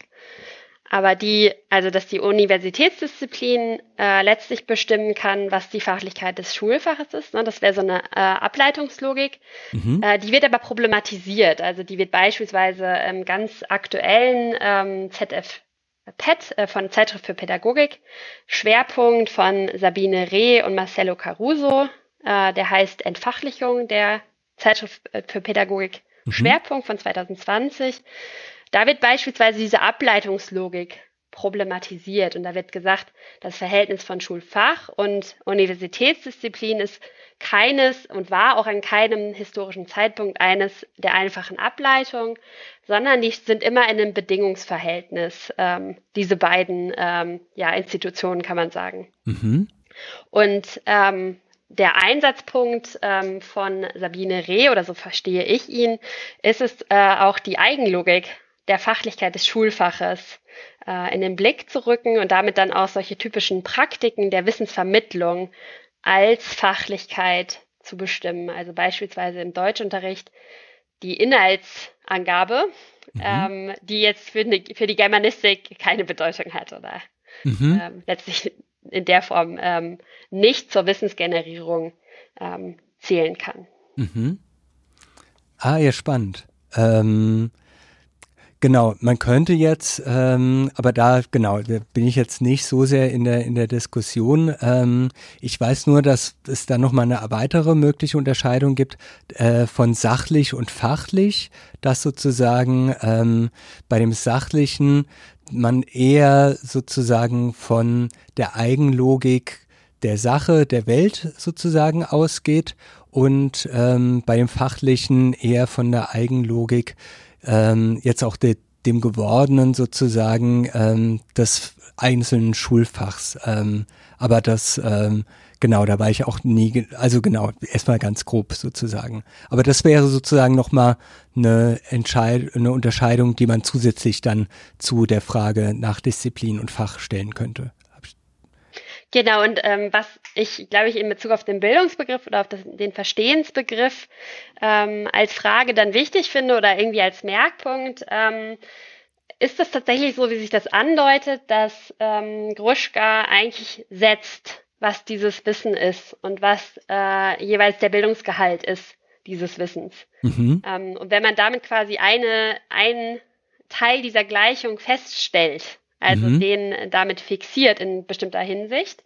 [SPEAKER 2] Aber die, also dass die Universitätsdisziplin äh, letztlich bestimmen kann, was die Fachlichkeit des Schulfaches ist, ne? das wäre so eine äh, Ableitungslogik. Mhm. Äh, die wird aber problematisiert. Also die wird beispielsweise im ganz aktuellen ähm, ZF PET äh, von Zeitschrift für Pädagogik, Schwerpunkt von Sabine Reh und Marcello Caruso, äh, der heißt Entfachlichung der Zeitschrift äh, für Pädagogik mhm. Schwerpunkt von 2020. Da wird beispielsweise diese Ableitungslogik problematisiert und da wird gesagt, das Verhältnis von Schulfach und Universitätsdisziplin ist keines und war auch an keinem historischen Zeitpunkt eines der einfachen Ableitung, sondern die sind immer in einem Bedingungsverhältnis, ähm, diese beiden ähm, ja, Institutionen kann man sagen. Mhm. Und ähm, der Einsatzpunkt ähm, von Sabine Reh, oder so verstehe ich ihn, ist es äh, auch die Eigenlogik der Fachlichkeit des Schulfaches äh, in den Blick zu rücken und damit dann auch solche typischen Praktiken der Wissensvermittlung als Fachlichkeit zu bestimmen. Also beispielsweise im Deutschunterricht die Inhaltsangabe, mhm. ähm, die jetzt für, die, für die Germanistik keine Bedeutung hat oder mhm. ähm, letztlich in der Form ähm, nicht zur Wissensgenerierung ähm, zählen kann. Mhm.
[SPEAKER 1] Ah, ja, spannend. Ähm, genau, man könnte jetzt, ähm, aber da, genau, da bin ich jetzt nicht so sehr in der, in der Diskussion. Ähm, ich weiß nur, dass es da nochmal eine weitere mögliche Unterscheidung gibt äh, von sachlich und fachlich, dass sozusagen ähm, bei dem Sachlichen man eher sozusagen von der Eigenlogik der Sache, der Welt sozusagen ausgeht und ähm, bei dem Fachlichen eher von der Eigenlogik ähm, jetzt auch de, dem Gewordenen sozusagen ähm, des einzelnen Schulfachs. Ähm, aber das ähm, Genau, da war ich auch nie, also genau, erstmal ganz grob sozusagen. Aber das wäre sozusagen nochmal eine, Entscheid eine Unterscheidung, die man zusätzlich dann zu der Frage nach Disziplin und Fach stellen könnte.
[SPEAKER 2] Genau, und ähm, was ich, glaube ich, in Bezug auf den Bildungsbegriff oder auf das, den Verstehensbegriff ähm, als Frage dann wichtig finde oder irgendwie als Merkpunkt, ähm, ist es tatsächlich so, wie sich das andeutet, dass ähm, Gruschka eigentlich setzt was dieses Wissen ist und was äh, jeweils der Bildungsgehalt ist dieses Wissens. Mhm. Ähm, und wenn man damit quasi eine, einen Teil dieser Gleichung feststellt, also mhm. den damit fixiert in bestimmter Hinsicht,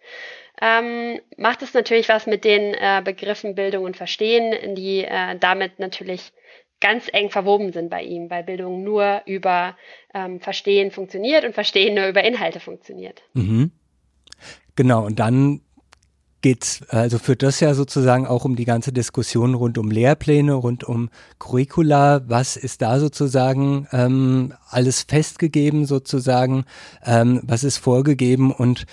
[SPEAKER 2] ähm, macht es natürlich was mit den äh, Begriffen Bildung und Verstehen, die äh, damit natürlich ganz eng verwoben sind bei ihm, weil Bildung nur über ähm, Verstehen funktioniert und Verstehen nur über Inhalte funktioniert. Mhm.
[SPEAKER 1] Genau, und dann geht's, also führt das ja sozusagen auch um die ganze Diskussion rund um Lehrpläne, rund um Curricula. Was ist da sozusagen ähm, alles festgegeben sozusagen? Ähm, was ist vorgegeben und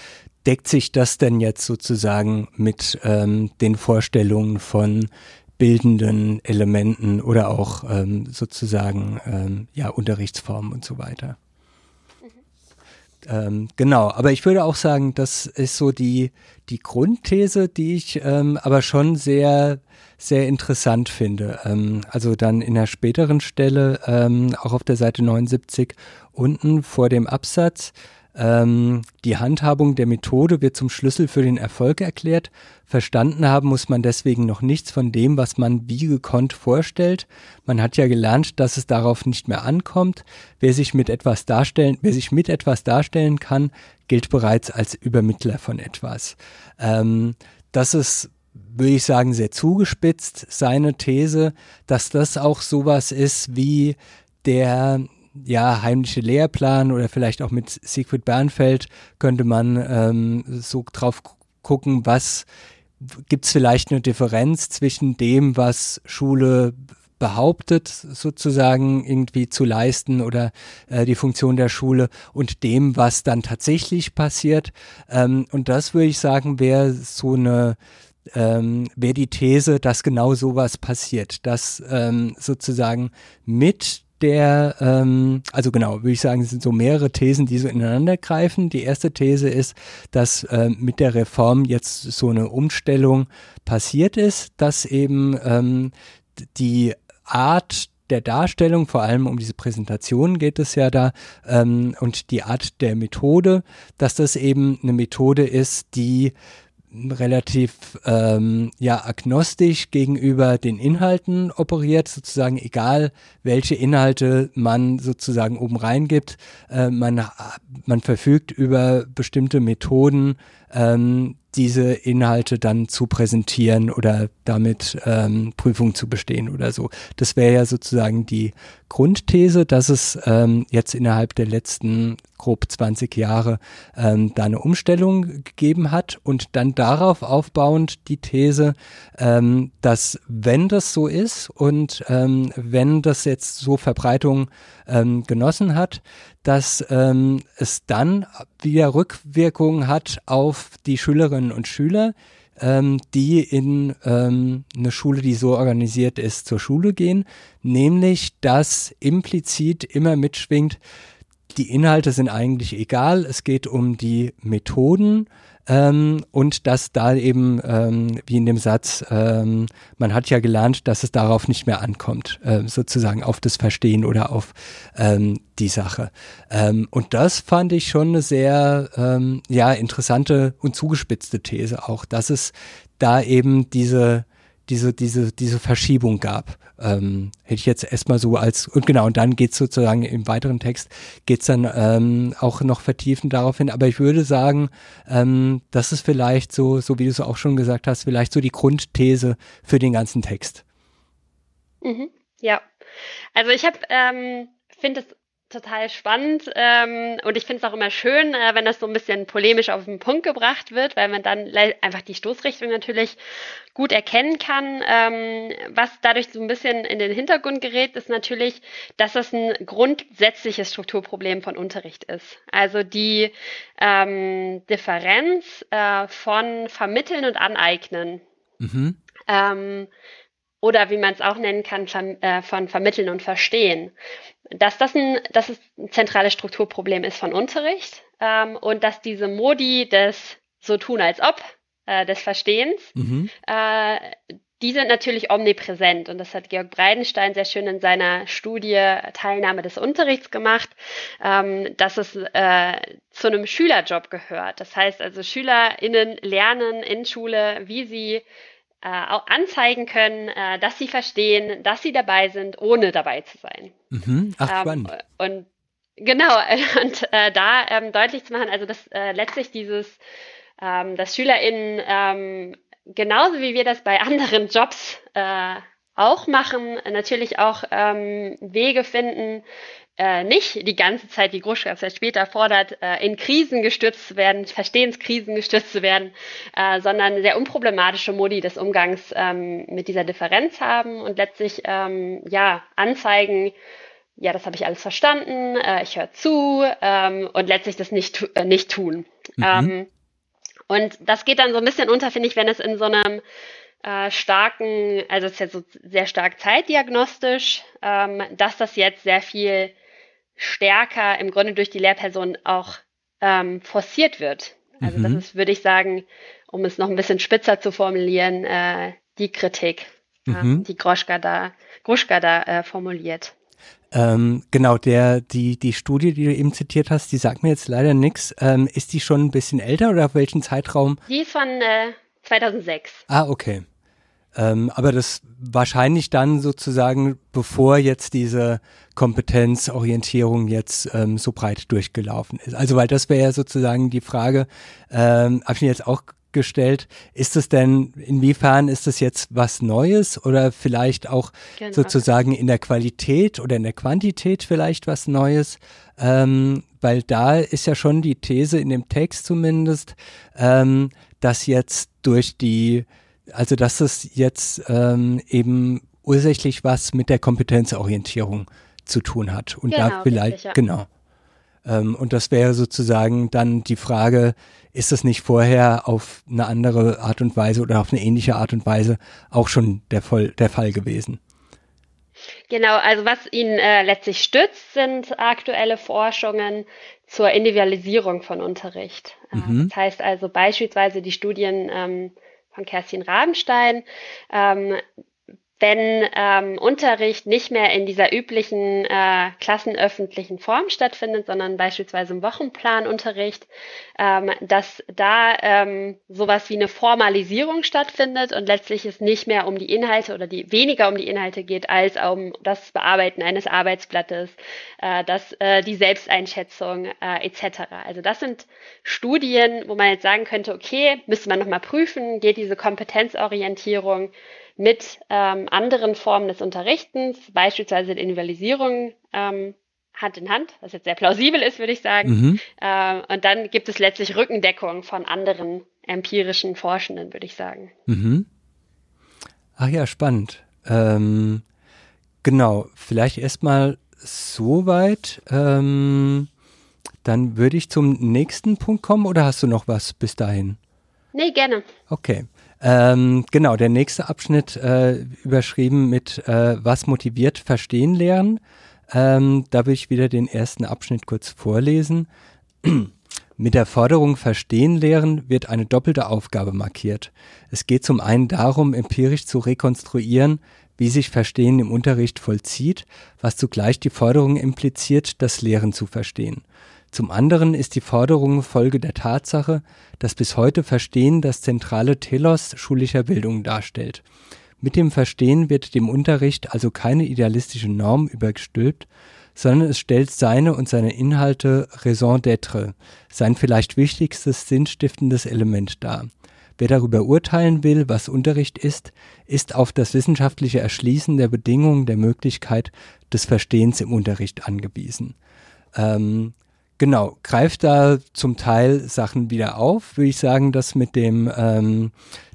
[SPEAKER 1] deckt sich das denn jetzt sozusagen mit ähm, den Vorstellungen von bildenden Elementen oder auch ähm, sozusagen ähm, ja Unterrichtsformen und so weiter? Ähm, genau, aber ich würde auch sagen, das ist so die, die Grundthese, die ich ähm, aber schon sehr, sehr interessant finde. Ähm, also dann in der späteren Stelle, ähm, auch auf der Seite 79, unten vor dem Absatz, ähm, die Handhabung der Methode wird zum Schlüssel für den Erfolg erklärt. Verstanden haben muss man deswegen noch nichts von dem, was man wie gekonnt vorstellt. Man hat ja gelernt, dass es darauf nicht mehr ankommt. Wer sich mit etwas darstellen, wer sich mit etwas darstellen kann, gilt bereits als Übermittler von etwas. Ähm, das ist würde ich sagen, sehr zugespitzt seine These, dass das auch sowas ist wie der ja, heimliche Lehrplan oder vielleicht auch mit Siegfried Bernfeld könnte man ähm, so drauf gucken, was gibt es vielleicht eine Differenz zwischen dem, was Schule behauptet, sozusagen irgendwie zu leisten oder äh, die Funktion der Schule und dem, was dann tatsächlich passiert. Ähm, und das würde ich sagen, wäre so eine ähm, wäre die These, dass genau sowas passiert, dass ähm, sozusagen mit der, ähm, also genau, würde ich sagen, es sind so mehrere Thesen, die so ineinander greifen. Die erste These ist, dass ähm, mit der Reform jetzt so eine Umstellung passiert ist, dass eben ähm, die Art der Darstellung, vor allem um diese Präsentation geht es ja da, ähm, und die Art der Methode, dass das eben eine Methode ist, die relativ ähm, ja agnostisch gegenüber den Inhalten operiert, sozusagen egal welche Inhalte man sozusagen oben reingibt, äh, man man verfügt über bestimmte Methoden, ähm, diese Inhalte dann zu präsentieren oder damit ähm, Prüfungen zu bestehen oder so. Das wäre ja sozusagen die Grundthese, dass es ähm, jetzt innerhalb der letzten grob 20 Jahre ähm, da eine Umstellung gegeben hat und dann darauf aufbauend die These, ähm, dass wenn das so ist und ähm, wenn das jetzt so Verbreitung ähm, genossen hat, dass ähm, es dann wieder Rückwirkungen hat auf die Schülerinnen und Schüler, ähm, die in ähm, eine Schule, die so organisiert ist, zur Schule gehen, nämlich dass implizit immer mitschwingt, die Inhalte sind eigentlich egal, es geht um die Methoden ähm, und dass da eben, ähm, wie in dem Satz, ähm, man hat ja gelernt, dass es darauf nicht mehr ankommt, äh, sozusagen auf das Verstehen oder auf ähm, die Sache. Ähm, und das fand ich schon eine sehr ähm, ja, interessante und zugespitzte These auch, dass es da eben diese diese, diese, diese Verschiebung gab. Ähm, hätte ich jetzt erstmal so als, und genau, und dann geht's sozusagen im weiteren Text, geht's dann ähm, auch noch vertiefend darauf hin. Aber ich würde sagen, ähm, das ist vielleicht so, so wie du es auch schon gesagt hast, vielleicht so die Grundthese für den ganzen Text.
[SPEAKER 2] Mhm, ja, also ich habe, ähm, finde es total spannend ähm, und ich finde es auch immer schön, äh, wenn das so ein bisschen polemisch auf den Punkt gebracht wird, weil man dann einfach die Stoßrichtung natürlich gut erkennen kann. Ähm, was dadurch so ein bisschen in den Hintergrund gerät, ist natürlich, dass das ein grundsätzliches Strukturproblem von Unterricht ist. Also die ähm, Differenz äh, von Vermitteln und Aneignen. Mhm. Ähm, oder wie man es auch nennen kann, von, äh, von Vermitteln und Verstehen. Dass das ein, dass es ein zentrales Strukturproblem ist von Unterricht ähm, und dass diese Modi des so tun als ob, äh, des Verstehens, mhm. äh, die sind natürlich omnipräsent und das hat Georg Breidenstein sehr schön in seiner Studie Teilnahme des Unterrichts gemacht, ähm, dass es äh, zu einem Schülerjob gehört. Das heißt also SchülerInnen lernen in Schule, wie sie äh, auch anzeigen können, äh, dass sie verstehen, dass sie dabei sind, ohne dabei zu sein.
[SPEAKER 1] Mhm. Ach, ähm, spannend.
[SPEAKER 2] Und genau, und äh, da ähm, deutlich zu machen, also dass äh, letztlich dieses, ähm, dass SchülerInnen ähm, genauso wie wir das bei anderen Jobs äh, auch machen, natürlich auch ähm, Wege finden, äh, nicht die ganze Zeit, wie Gruschka es ja später fordert, äh, in Krisen gestürzt zu werden, Verstehenskrisen gestürzt zu werden, äh, sondern sehr unproblematische Modi des Umgangs ähm, mit dieser Differenz haben und letztlich ähm, ja anzeigen, ja, das habe ich alles verstanden, äh, ich höre zu ähm, und letztlich das nicht, äh, nicht tun. Mhm. Ähm, und das geht dann so ein bisschen unter, finde ich, wenn es in so einem äh, starken, also es ist ja so sehr stark zeitdiagnostisch, ähm, dass das jetzt sehr viel stärker im Grunde durch die Lehrperson auch ähm, forciert wird. Also mhm. das ist, würde ich sagen, um es noch ein bisschen spitzer zu formulieren, äh, die Kritik, mhm. äh, die Groschka da, Gruschka da äh, formuliert.
[SPEAKER 1] Ähm, genau, der, die, die Studie, die du eben zitiert hast, die sagt mir jetzt leider nichts. Ähm, ist die schon ein bisschen älter oder auf welchen Zeitraum?
[SPEAKER 2] Die ist von äh, 2006.
[SPEAKER 1] Ah, okay. Ähm, aber das wahrscheinlich dann sozusagen, bevor jetzt diese Kompetenzorientierung jetzt ähm, so breit durchgelaufen ist. Also weil das wäre ja sozusagen die Frage, ähm, habe ich mir jetzt auch gestellt. Ist es denn, inwiefern ist es jetzt was Neues oder vielleicht auch genau. sozusagen in der Qualität oder in der Quantität vielleicht was Neues? Ähm, weil da ist ja schon die These in dem Text zumindest, ähm, dass jetzt durch die, also dass es jetzt ähm, eben ursächlich was mit der Kompetenzorientierung zu tun hat. Und genau, da vielleicht, richtig, ja. genau. Ähm, und das wäre sozusagen dann die Frage, ist das nicht vorher auf eine andere Art und Weise oder auf eine ähnliche Art und Weise auch schon der, Voll, der Fall gewesen?
[SPEAKER 2] Genau, also was ihn äh, letztlich stützt, sind aktuelle Forschungen zur Individualisierung von Unterricht. Äh, mhm. Das heißt also beispielsweise die Studien ähm, von Kerstin Rabenstein, ähm, wenn ähm, Unterricht nicht mehr in dieser üblichen äh, klassenöffentlichen Form stattfindet, sondern beispielsweise im Wochenplanunterricht, ähm, dass da ähm, sowas wie eine Formalisierung stattfindet und letztlich es nicht mehr um die Inhalte oder die weniger um die Inhalte geht als um das Bearbeiten eines Arbeitsblattes, äh, das äh, die Selbsteinschätzung äh, etc. Also das sind Studien, wo man jetzt sagen könnte, okay, müsste man noch mal prüfen, geht diese Kompetenzorientierung mit ähm, anderen Formen des Unterrichtens, beispielsweise der Individualisierung, ähm, Hand in Hand, was jetzt sehr plausibel ist, würde ich sagen. Mhm. Äh, und dann gibt es letztlich Rückendeckung von anderen empirischen Forschenden, würde ich sagen.
[SPEAKER 1] Mhm. Ach ja, spannend. Ähm, genau, vielleicht erstmal soweit. Ähm, dann würde ich zum nächsten Punkt kommen oder hast du noch was bis dahin?
[SPEAKER 2] Nee, gerne.
[SPEAKER 1] Okay. Ähm, genau, der nächste Abschnitt äh, überschrieben mit äh, Was motiviert Verstehen lernen. Ähm, da will ich wieder den ersten Abschnitt kurz vorlesen. Mit der Forderung Verstehen lehren wird eine doppelte Aufgabe markiert. Es geht zum einen darum, empirisch zu rekonstruieren, wie sich Verstehen im Unterricht vollzieht, was zugleich die Forderung impliziert, das Lehren zu verstehen. Zum anderen ist die Forderung Folge der Tatsache, dass bis heute Verstehen das zentrale Telos schulischer Bildung darstellt. Mit dem Verstehen wird dem Unterricht also keine idealistische Norm übergestülpt, sondern es stellt seine und seine Inhalte Raison d'être, sein vielleicht wichtigstes sinnstiftendes Element dar. Wer darüber urteilen will, was Unterricht ist, ist auf das wissenschaftliche Erschließen der Bedingungen der Möglichkeit des Verstehens im Unterricht angewiesen. Ähm, Genau, greift da zum Teil Sachen wieder auf, würde ich sagen, dass mit dem ähm,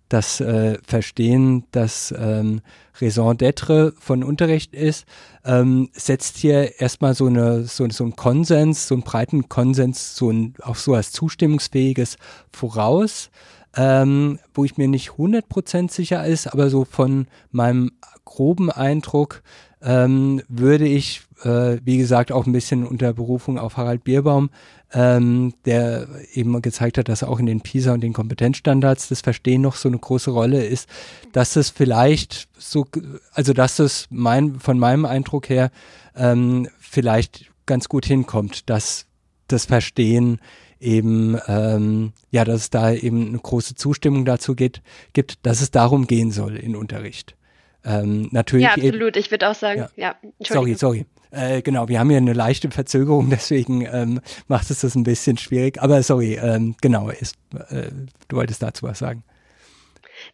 [SPEAKER 1] das äh, Verstehen, das ähm, Raison d'être von Unterricht ist, ähm, setzt hier erstmal so, eine, so, so einen Konsens, so einen breiten Konsens, so ein, auch so als zustimmungsfähiges voraus, ähm, wo ich mir nicht 100% sicher ist, aber so von meinem groben Eindruck ähm, würde ich, äh, wie gesagt, auch ein bisschen unter Berufung auf Harald Bierbaum, ähm, der eben gezeigt hat, dass auch in den PISA und den Kompetenzstandards das Verstehen noch so eine große Rolle ist, dass es vielleicht so, also dass es mein, von meinem Eindruck her ähm, vielleicht ganz gut hinkommt, dass das Verstehen eben, ähm, ja, dass es da eben eine große Zustimmung dazu geht, gibt, dass es darum gehen soll in Unterricht.
[SPEAKER 2] Ähm, natürlich. Ja, absolut. Ich würde auch sagen, ja. ja
[SPEAKER 1] sorry, sorry. Äh, genau, wir haben hier eine leichte Verzögerung, deswegen ähm, macht es das ein bisschen schwierig. Aber sorry, ähm, genau, ist, äh, du wolltest dazu was sagen.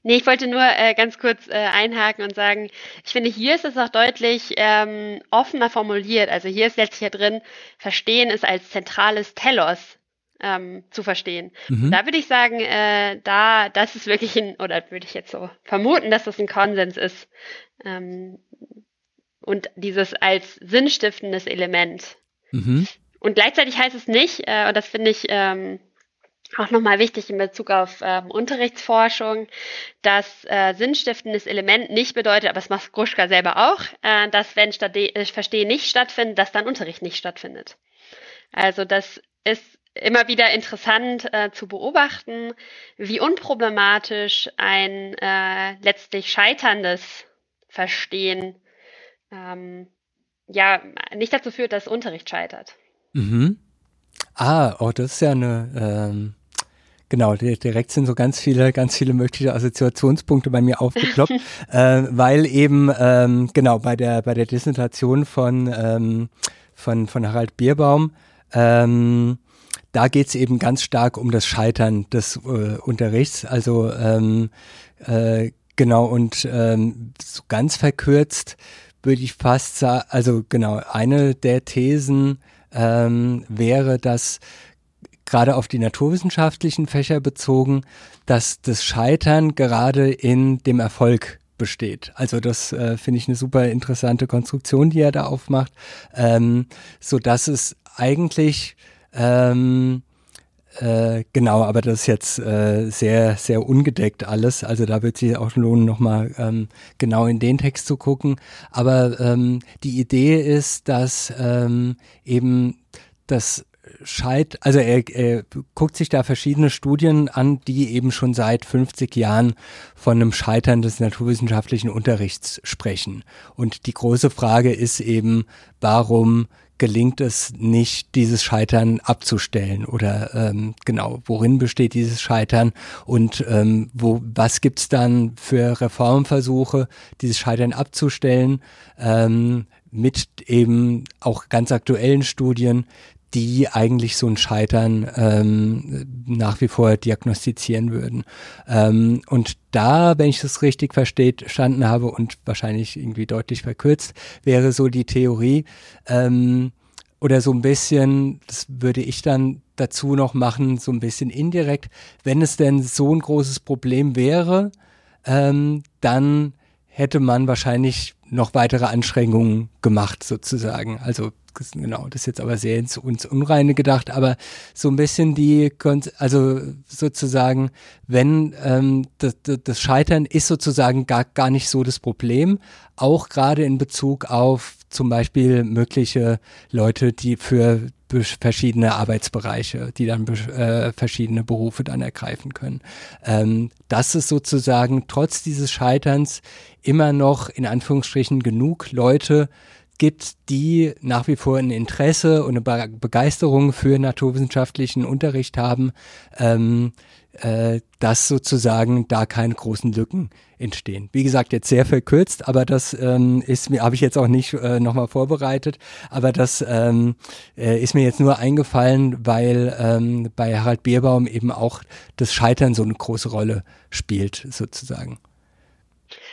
[SPEAKER 2] Nee, ich wollte nur äh, ganz kurz äh, einhaken und sagen, ich finde, hier ist es auch deutlich ähm, offener formuliert. Also hier ist letztlich ja drin, Verstehen ist als zentrales Telos ähm, zu verstehen. Mhm. Da würde ich sagen, äh, da, das ist wirklich ein, oder würde ich jetzt so vermuten, dass das ein Konsens ist. Ähm, und dieses als sinnstiftendes Element. Mhm. Und gleichzeitig heißt es nicht, äh, und das finde ich ähm, auch nochmal wichtig in Bezug auf ähm, Unterrichtsforschung, dass äh, sinnstiftendes Element nicht bedeutet, aber das macht Gruschka selber auch, äh, dass wenn Stade äh, Verstehen nicht stattfindet, dass dann Unterricht nicht stattfindet. Also das ist immer wieder interessant äh, zu beobachten, wie unproblematisch ein äh, letztlich scheiterndes Verstehen ähm, ja nicht dazu führt, dass Unterricht scheitert.
[SPEAKER 1] Mhm. Ah, oh, das ist ja eine ähm, Genau, direkt sind so ganz viele, ganz viele mögliche Assoziationspunkte bei mir aufgeploppt, äh, weil eben ähm, genau bei der bei der Dissertation von ähm, von von Harald Bierbaum ähm, da geht es eben ganz stark um das Scheitern des äh, Unterrichts. Also ähm, äh, genau und ähm, so ganz verkürzt würde ich fast sagen, also genau, eine der Thesen ähm, wäre, dass gerade auf die naturwissenschaftlichen Fächer bezogen, dass das Scheitern gerade in dem Erfolg besteht. Also das äh, finde ich eine super interessante Konstruktion, die er da aufmacht, ähm, so dass es eigentlich ähm, äh, genau, aber das ist jetzt äh, sehr, sehr ungedeckt alles. Also da wird sich auch lohnen, nochmal ähm, genau in den Text zu gucken. Aber ähm, die Idee ist, dass ähm, eben das Scheit, also er, er guckt sich da verschiedene Studien an, die eben schon seit 50 Jahren von einem Scheitern des naturwissenschaftlichen Unterrichts sprechen. Und die große Frage ist eben, warum gelingt es nicht, dieses Scheitern abzustellen? Oder ähm, genau, worin besteht dieses Scheitern? Und ähm, wo, was gibt's dann für Reformversuche, dieses Scheitern abzustellen, ähm, mit eben auch ganz aktuellen Studien, die eigentlich so ein Scheitern ähm, nach wie vor diagnostizieren würden. Ähm, und da, wenn ich das richtig verstanden habe und wahrscheinlich irgendwie deutlich verkürzt, wäre so die Theorie ähm, oder so ein bisschen, das würde ich dann dazu noch machen, so ein bisschen indirekt, wenn es denn so ein großes Problem wäre, ähm, dann hätte man wahrscheinlich noch weitere Anstrengungen gemacht sozusagen. Also genau, das ist jetzt aber sehr ins, ins Unreine gedacht, aber so ein bisschen die, also sozusagen, wenn ähm, das, das Scheitern ist sozusagen gar, gar nicht so das Problem, auch gerade in Bezug auf zum Beispiel mögliche Leute, die für verschiedene Arbeitsbereiche, die dann äh, verschiedene Berufe dann ergreifen können. Ähm, dass es sozusagen trotz dieses Scheiterns immer noch in Anführungsstrichen genug Leute gibt, die nach wie vor ein Interesse und eine Begeisterung für naturwissenschaftlichen Unterricht haben, ähm, äh, dass sozusagen da keine großen Lücken entstehen. Wie gesagt, jetzt sehr verkürzt, aber das ähm, ist mir, habe ich jetzt auch nicht äh, nochmal vorbereitet, aber das ähm, äh, ist mir jetzt nur eingefallen, weil ähm, bei Harald Bierbaum eben auch das Scheitern so eine große Rolle spielt, sozusagen.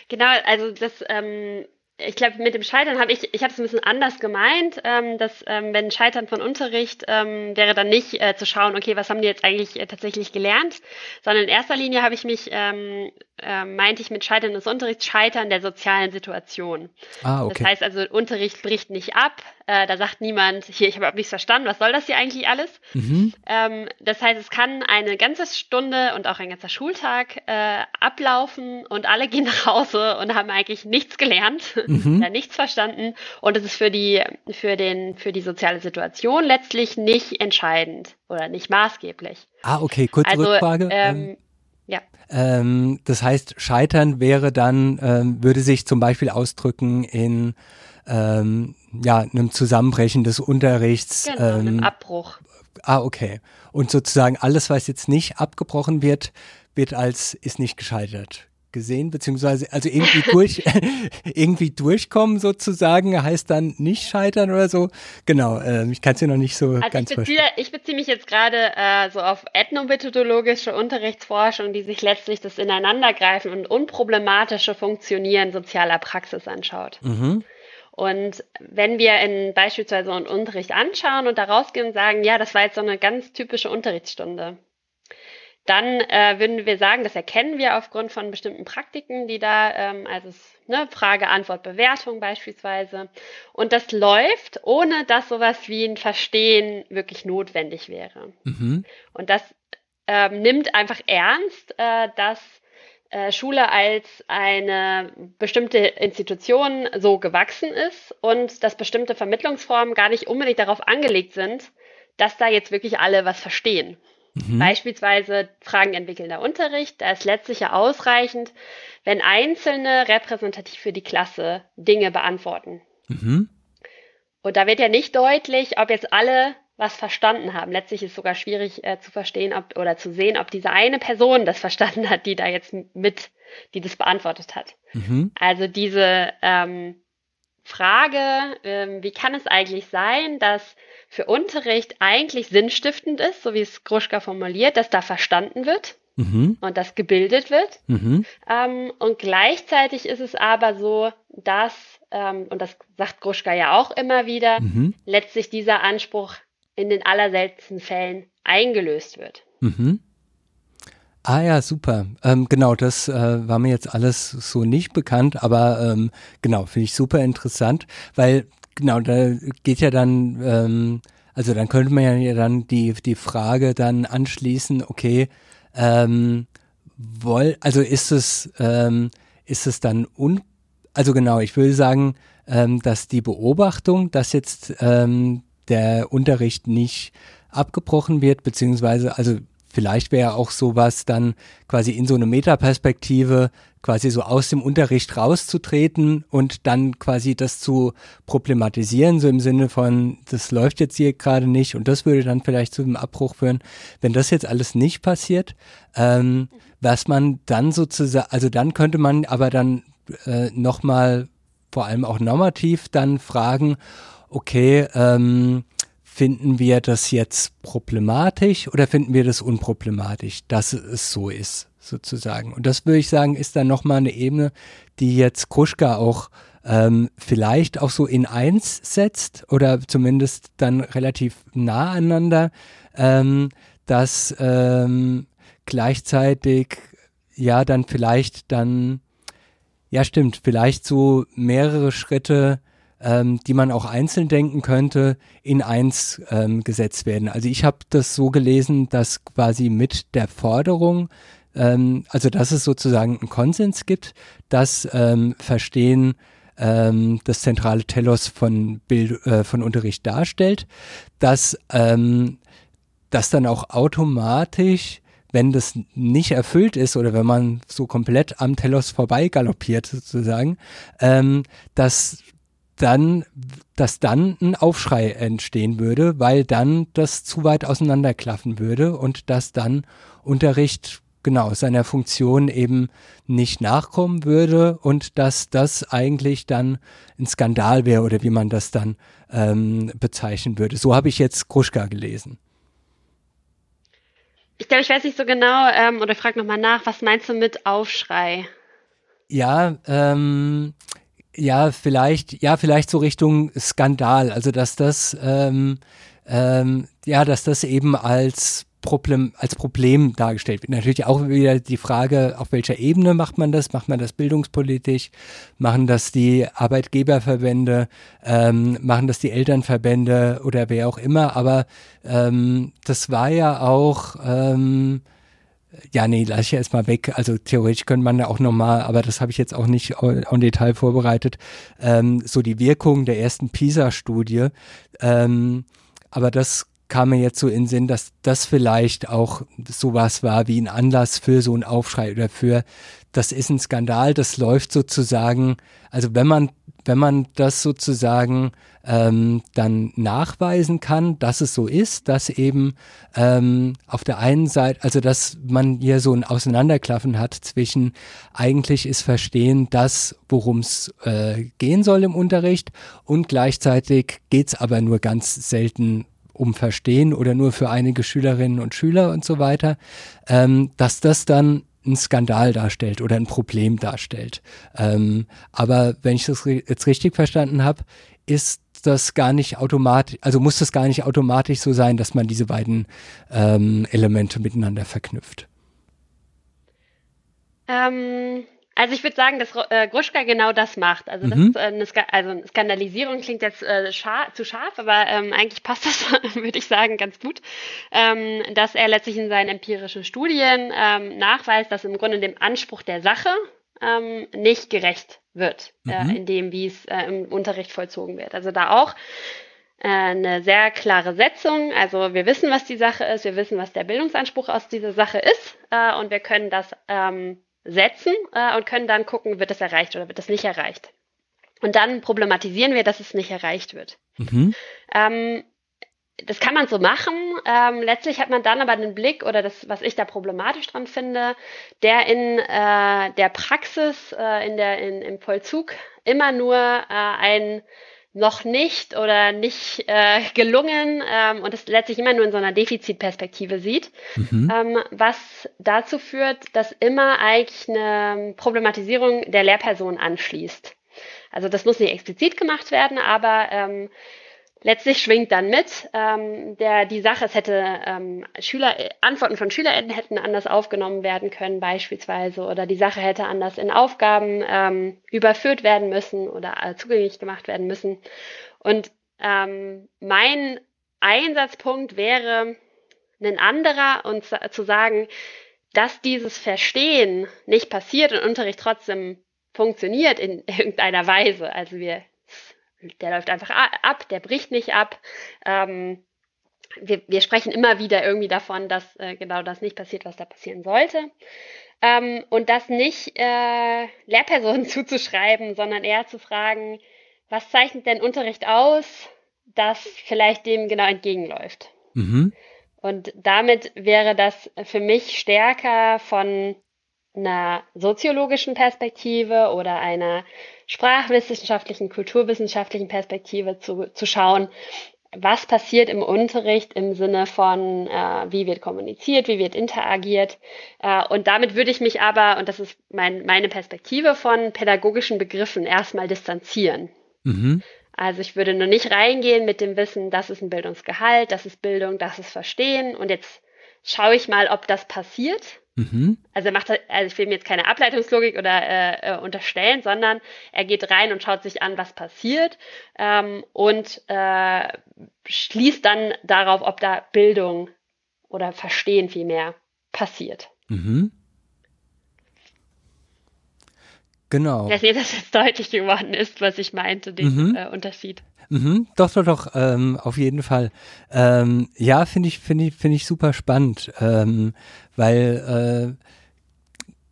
[SPEAKER 2] Genau, also das ähm, ich glaube, mit dem Scheitern habe ich, ich habe es ein bisschen anders gemeint, ähm, dass ähm, wenn Scheitern von Unterricht ähm, wäre dann nicht äh, zu schauen, okay, was haben die jetzt eigentlich äh, tatsächlich gelernt, sondern in erster Linie habe ich mich, ähm, äh, meinte ich mit Scheitern des Unterrichts, Scheitern der sozialen Situation. Ah, okay. Das heißt also, Unterricht bricht nicht ab, äh, da sagt niemand, hier, ich habe nichts verstanden, was soll das hier eigentlich alles? Mhm. Ähm, das heißt, es kann eine ganze Stunde und auch ein ganzer Schultag äh, ablaufen und alle gehen nach Hause und haben eigentlich nichts gelernt, mhm. ja, nichts verstanden. Und es ist für die, für den, für die soziale Situation letztlich nicht entscheidend oder nicht maßgeblich.
[SPEAKER 1] Ah, okay, kurze also, Rückfrage. Ähm, ähm das heißt, Scheitern wäre dann, ähm, würde sich zum Beispiel ausdrücken in ähm, ja, einem Zusammenbrechen des Unterrichts.
[SPEAKER 2] Genau, ähm, einem Abbruch.
[SPEAKER 1] Ah, okay. Und sozusagen alles, was jetzt nicht abgebrochen wird, wird als ist nicht gescheitert gesehen, beziehungsweise also irgendwie durch irgendwie durchkommen sozusagen heißt dann nicht scheitern oder so. Genau, äh, ich kann es dir noch nicht so also ganz
[SPEAKER 2] ich beziehe, ich beziehe mich jetzt gerade äh, so auf ethnomethodologische Unterrichtsforschung, die sich letztlich das Ineinandergreifen und unproblematische Funktionieren sozialer Praxis anschaut. Mhm. Und wenn wir in beispielsweise einen Unterricht anschauen und da rausgehen und sagen, ja, das war jetzt so eine ganz typische Unterrichtsstunde, dann äh, würden wir sagen, das erkennen wir aufgrund von bestimmten Praktiken, die da, ähm, also ne, Frage, Antwort, Bewertung beispielsweise. Und das läuft, ohne dass sowas wie ein Verstehen wirklich notwendig wäre. Mhm. Und das ähm, nimmt einfach ernst, äh, dass äh, Schule als eine bestimmte Institution so gewachsen ist und dass bestimmte Vermittlungsformen gar nicht unbedingt darauf angelegt sind, dass da jetzt wirklich alle was verstehen. Mhm. Beispielsweise Fragen entwickelnder Unterricht, da ist letztlich ja ausreichend, wenn Einzelne repräsentativ für die Klasse Dinge beantworten. Mhm. Und da wird ja nicht deutlich, ob jetzt alle was verstanden haben. Letztlich ist es sogar schwierig äh, zu verstehen ob, oder zu sehen, ob diese eine Person das verstanden hat, die da jetzt mit, die das beantwortet hat. Mhm. Also diese ähm, Frage, ähm, wie kann es eigentlich sein, dass für Unterricht eigentlich sinnstiftend ist, so wie es Gruschka formuliert, dass da verstanden wird mhm. und das gebildet wird. Mhm. Ähm, und gleichzeitig ist es aber so, dass, ähm, und das sagt Gruschka ja auch immer wieder, mhm. letztlich dieser Anspruch in den allerseltensten Fällen eingelöst wird.
[SPEAKER 1] Ah ja, super. Ähm, genau, das äh, war mir jetzt alles so nicht bekannt, aber ähm, genau, finde ich super interessant, weil genau, da geht ja dann, ähm, also dann könnte man ja dann die, die Frage dann anschließen, okay, ähm, woll, also ist es, ähm, ist es dann un, also genau, ich würde sagen, ähm, dass die Beobachtung, dass jetzt ähm, der Unterricht nicht abgebrochen wird, beziehungsweise, also vielleicht wäre auch sowas dann quasi in so eine Metaperspektive quasi so aus dem Unterricht rauszutreten und dann quasi das zu problematisieren, so im Sinne von, das läuft jetzt hier gerade nicht und das würde dann vielleicht zu einem Abbruch führen. Wenn das jetzt alles nicht passiert, ähm, was man dann sozusagen, also dann könnte man aber dann äh, nochmal vor allem auch normativ dann fragen, okay, ähm, Finden wir das jetzt problematisch oder finden wir das unproblematisch, dass es so ist, sozusagen? Und das würde ich sagen, ist dann nochmal eine Ebene, die jetzt Kruschka auch ähm, vielleicht auch so in eins setzt oder zumindest dann relativ nah aneinander, ähm, dass ähm, gleichzeitig ja dann vielleicht dann, ja stimmt, vielleicht so mehrere Schritte ähm, die man auch einzeln denken könnte, in eins ähm, gesetzt werden. Also ich habe das so gelesen, dass quasi mit der Forderung, ähm, also dass es sozusagen einen Konsens gibt, dass ähm, Verstehen ähm, das zentrale Telos von, Bild, äh, von Unterricht darstellt, dass ähm, das dann auch automatisch wenn das nicht erfüllt ist oder wenn man so komplett am Telos vorbei galoppiert sozusagen, ähm, dass dann, dass dann ein Aufschrei entstehen würde, weil dann das zu weit auseinanderklaffen würde und dass dann Unterricht genau seiner Funktion eben nicht nachkommen würde und dass das eigentlich dann ein Skandal wäre oder wie man das dann ähm, bezeichnen würde. So habe ich jetzt Kruschka gelesen.
[SPEAKER 2] Ich glaube, ich weiß nicht so genau ähm, oder frag nochmal nach, was meinst du mit Aufschrei?
[SPEAKER 1] Ja, ähm, ja, vielleicht, ja, vielleicht so Richtung Skandal. Also dass das, ähm, ähm, ja, dass das eben als Problem, als Problem dargestellt wird. Natürlich auch wieder die Frage, auf welcher Ebene macht man das? Macht man das bildungspolitisch? Machen das die Arbeitgeberverbände? Ähm, machen das die Elternverbände oder wer auch immer? Aber ähm, das war ja auch ähm, ja, nee, lass ich erstmal weg. Also theoretisch könnte man da auch nochmal, aber das habe ich jetzt auch nicht en Detail vorbereitet, ähm, so die Wirkung der ersten PISA-Studie. Ähm, aber das kam mir jetzt so in den Sinn, dass das vielleicht auch sowas war wie ein Anlass für so einen Aufschrei oder für, das ist ein Skandal, das läuft sozusagen, also wenn man wenn man das sozusagen ähm, dann nachweisen kann, dass es so ist, dass eben ähm, auf der einen Seite, also dass man hier so ein Auseinanderklaffen hat zwischen eigentlich ist Verstehen das, worum es äh, gehen soll im Unterricht und gleichzeitig geht es aber nur ganz selten um Verstehen oder nur für einige Schülerinnen und Schüler und so weiter, ähm, dass das dann ein Skandal darstellt oder ein Problem darstellt. Ähm, aber wenn ich das jetzt richtig verstanden habe, ist das gar nicht automatisch, also muss das gar nicht automatisch so sein, dass man diese beiden ähm, Elemente miteinander verknüpft.
[SPEAKER 2] Ähm, also ich würde sagen, dass äh, Gruschka genau das macht. Also, das mhm. ist, äh, eine, Ska also eine Skandalisierung klingt jetzt äh, scharf, zu scharf, aber ähm, eigentlich passt das, würde ich sagen, ganz gut, ähm, dass er letztlich in seinen empirischen Studien ähm, nachweist, dass im Grunde dem Anspruch der Sache ähm, nicht gerecht wird, äh, mhm. äh, in dem, wie es äh, im Unterricht vollzogen wird. Also da auch äh, eine sehr klare Setzung. Also wir wissen, was die Sache ist, wir wissen, was der Bildungsanspruch aus dieser Sache ist äh, und wir können das ähm, setzen äh, und können dann gucken, wird es erreicht oder wird es nicht erreicht. Und dann problematisieren wir, dass es nicht erreicht wird. Mhm. Ähm, das kann man so machen. Ähm, letztlich hat man dann aber den Blick oder das, was ich da problematisch dran finde, der in äh, der Praxis, äh, in der, in, im Vollzug immer nur äh, ein noch nicht oder nicht äh, gelungen ähm, und es letztlich immer nur in so einer Defizitperspektive sieht, mhm. ähm, was dazu führt, dass immer eigentlich eine Problematisierung der Lehrperson anschließt. Also das muss nicht explizit gemacht werden, aber ähm, letztlich schwingt dann mit, ähm, der, die Sache, es hätte ähm, Schüler, Antworten von SchülerInnen hätten anders aufgenommen werden können, beispielsweise, oder die Sache hätte anders in Aufgaben ähm, überführt werden müssen oder äh, zugänglich gemacht werden müssen. Und ähm, mein Einsatzpunkt wäre ein anderer und zu sagen, dass dieses Verstehen nicht passiert und Unterricht trotzdem funktioniert in irgendeiner Weise. Also wir der läuft einfach ab, der bricht nicht ab. Ähm, wir, wir, sprechen immer wieder irgendwie davon, dass äh, genau das nicht passiert, was da passieren sollte. Ähm, und das nicht äh, Lehrpersonen zuzuschreiben, sondern eher zu fragen, was zeichnet denn Unterricht aus, das vielleicht dem genau entgegenläuft. Mhm. Und damit wäre das für mich stärker von einer soziologischen Perspektive oder einer sprachwissenschaftlichen, kulturwissenschaftlichen Perspektive zu, zu schauen, was passiert im Unterricht im Sinne von, äh, wie wird kommuniziert, wie wird interagiert. Äh, und damit würde ich mich aber, und das ist mein, meine Perspektive von pädagogischen Begriffen, erstmal distanzieren. Mhm. Also ich würde nur nicht reingehen mit dem Wissen, das ist ein Bildungsgehalt, das ist Bildung, das ist Verstehen. Und jetzt schaue ich mal, ob das passiert Mhm. Also er macht, also ich will mir jetzt keine Ableitungslogik oder äh, äh, unterstellen, sondern er geht rein und schaut sich an, was passiert ähm, und äh, schließt dann darauf, ob da Bildung oder Verstehen vielmehr passiert. Mhm.
[SPEAKER 1] Genau.
[SPEAKER 2] Ich weiß nicht, dass jetzt deutlich geworden ist, was ich meinte, den mhm. äh, Unterschied.
[SPEAKER 1] Mhm, doch, doch, doch, ähm, auf jeden Fall. Ähm, ja, finde ich, finde ich, finde ich super spannend, ähm, weil äh,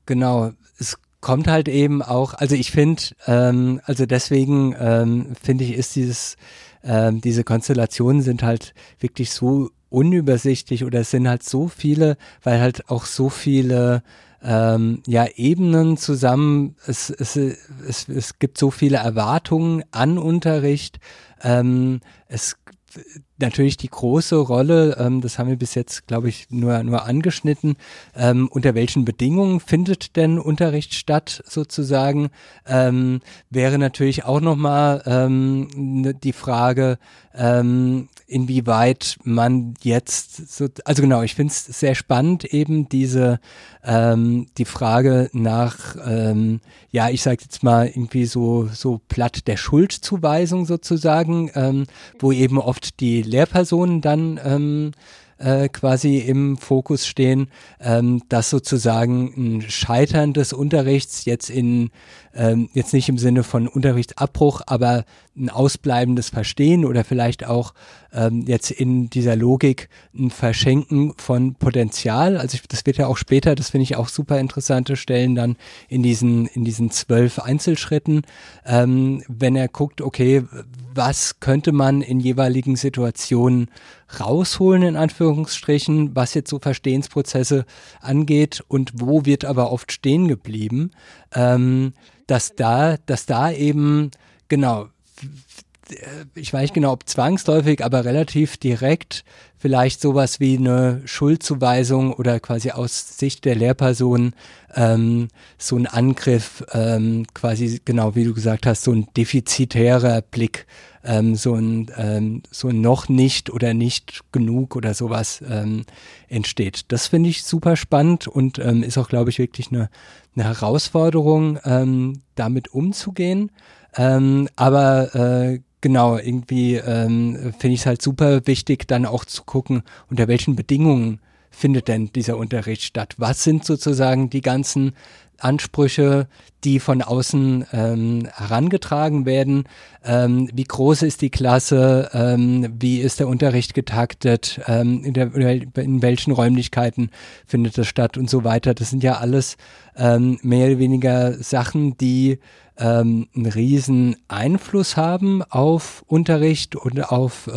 [SPEAKER 1] genau, es kommt halt eben auch, also ich finde, ähm, also deswegen ähm, finde ich, ist dieses, ähm, diese Konstellationen sind halt wirklich so unübersichtlich oder es sind halt so viele, weil halt auch so viele ähm, ja, Ebenen zusammen. Es, es, es, es gibt so viele Erwartungen an Unterricht. Ähm, es natürlich die große Rolle, ähm, das haben wir bis jetzt, glaube ich, nur, nur angeschnitten, ähm, unter welchen Bedingungen findet denn Unterricht statt, sozusagen, ähm, wäre natürlich auch nochmal ähm, ne, die Frage, ähm, inwieweit man jetzt, so, also genau, ich finde es sehr spannend, eben diese, ähm, die Frage nach, ähm, ja, ich sage jetzt mal irgendwie so, so platt der Schuldzuweisung sozusagen, ähm, wo eben oft die Lehrpersonen dann ähm, äh, quasi im Fokus stehen, ähm, dass sozusagen ein Scheitern des Unterrichts jetzt in ähm, jetzt nicht im Sinne von Unterrichtsabbruch, aber ein ausbleibendes Verstehen oder vielleicht auch ähm, jetzt in dieser Logik ein Verschenken von Potenzial. Also ich, das wird ja auch später, das finde ich auch super interessante Stellen dann in diesen, in diesen zwölf Einzelschritten, ähm, wenn er guckt, okay, was könnte man in jeweiligen Situationen rausholen, in Anführungsstrichen, was jetzt so Verstehensprozesse angeht und wo wird aber oft stehen geblieben, ähm, dass da, dass da eben, genau, ich weiß nicht genau, ob zwangsläufig, aber relativ direkt vielleicht sowas wie eine Schuldzuweisung oder quasi aus Sicht der Lehrperson ähm, so ein Angriff, ähm, quasi genau wie du gesagt hast, so ein defizitärer Blick, ähm, so ein ähm, so ein noch nicht oder nicht genug oder sowas ähm, entsteht. Das finde ich super spannend und ähm, ist auch, glaube ich, wirklich eine, eine Herausforderung, ähm, damit umzugehen. Ähm, aber äh, genau, irgendwie ähm, finde ich es halt super wichtig, dann auch zu gucken, unter welchen Bedingungen findet denn dieser Unterricht statt? Was sind sozusagen die ganzen Ansprüche, die von außen ähm, herangetragen werden. Ähm, wie groß ist die Klasse? Ähm, wie ist der Unterricht getaktet? Ähm, in, der, in, welchen Räumlichkeiten findet das statt und so weiter? Das sind ja alles ähm, mehr oder weniger Sachen, die ähm, einen riesen Einfluss haben auf Unterricht und auf,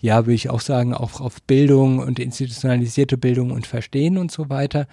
[SPEAKER 1] ja, würde ich auch sagen, auch auf Bildung und institutionalisierte Bildung und Verstehen und so weiter.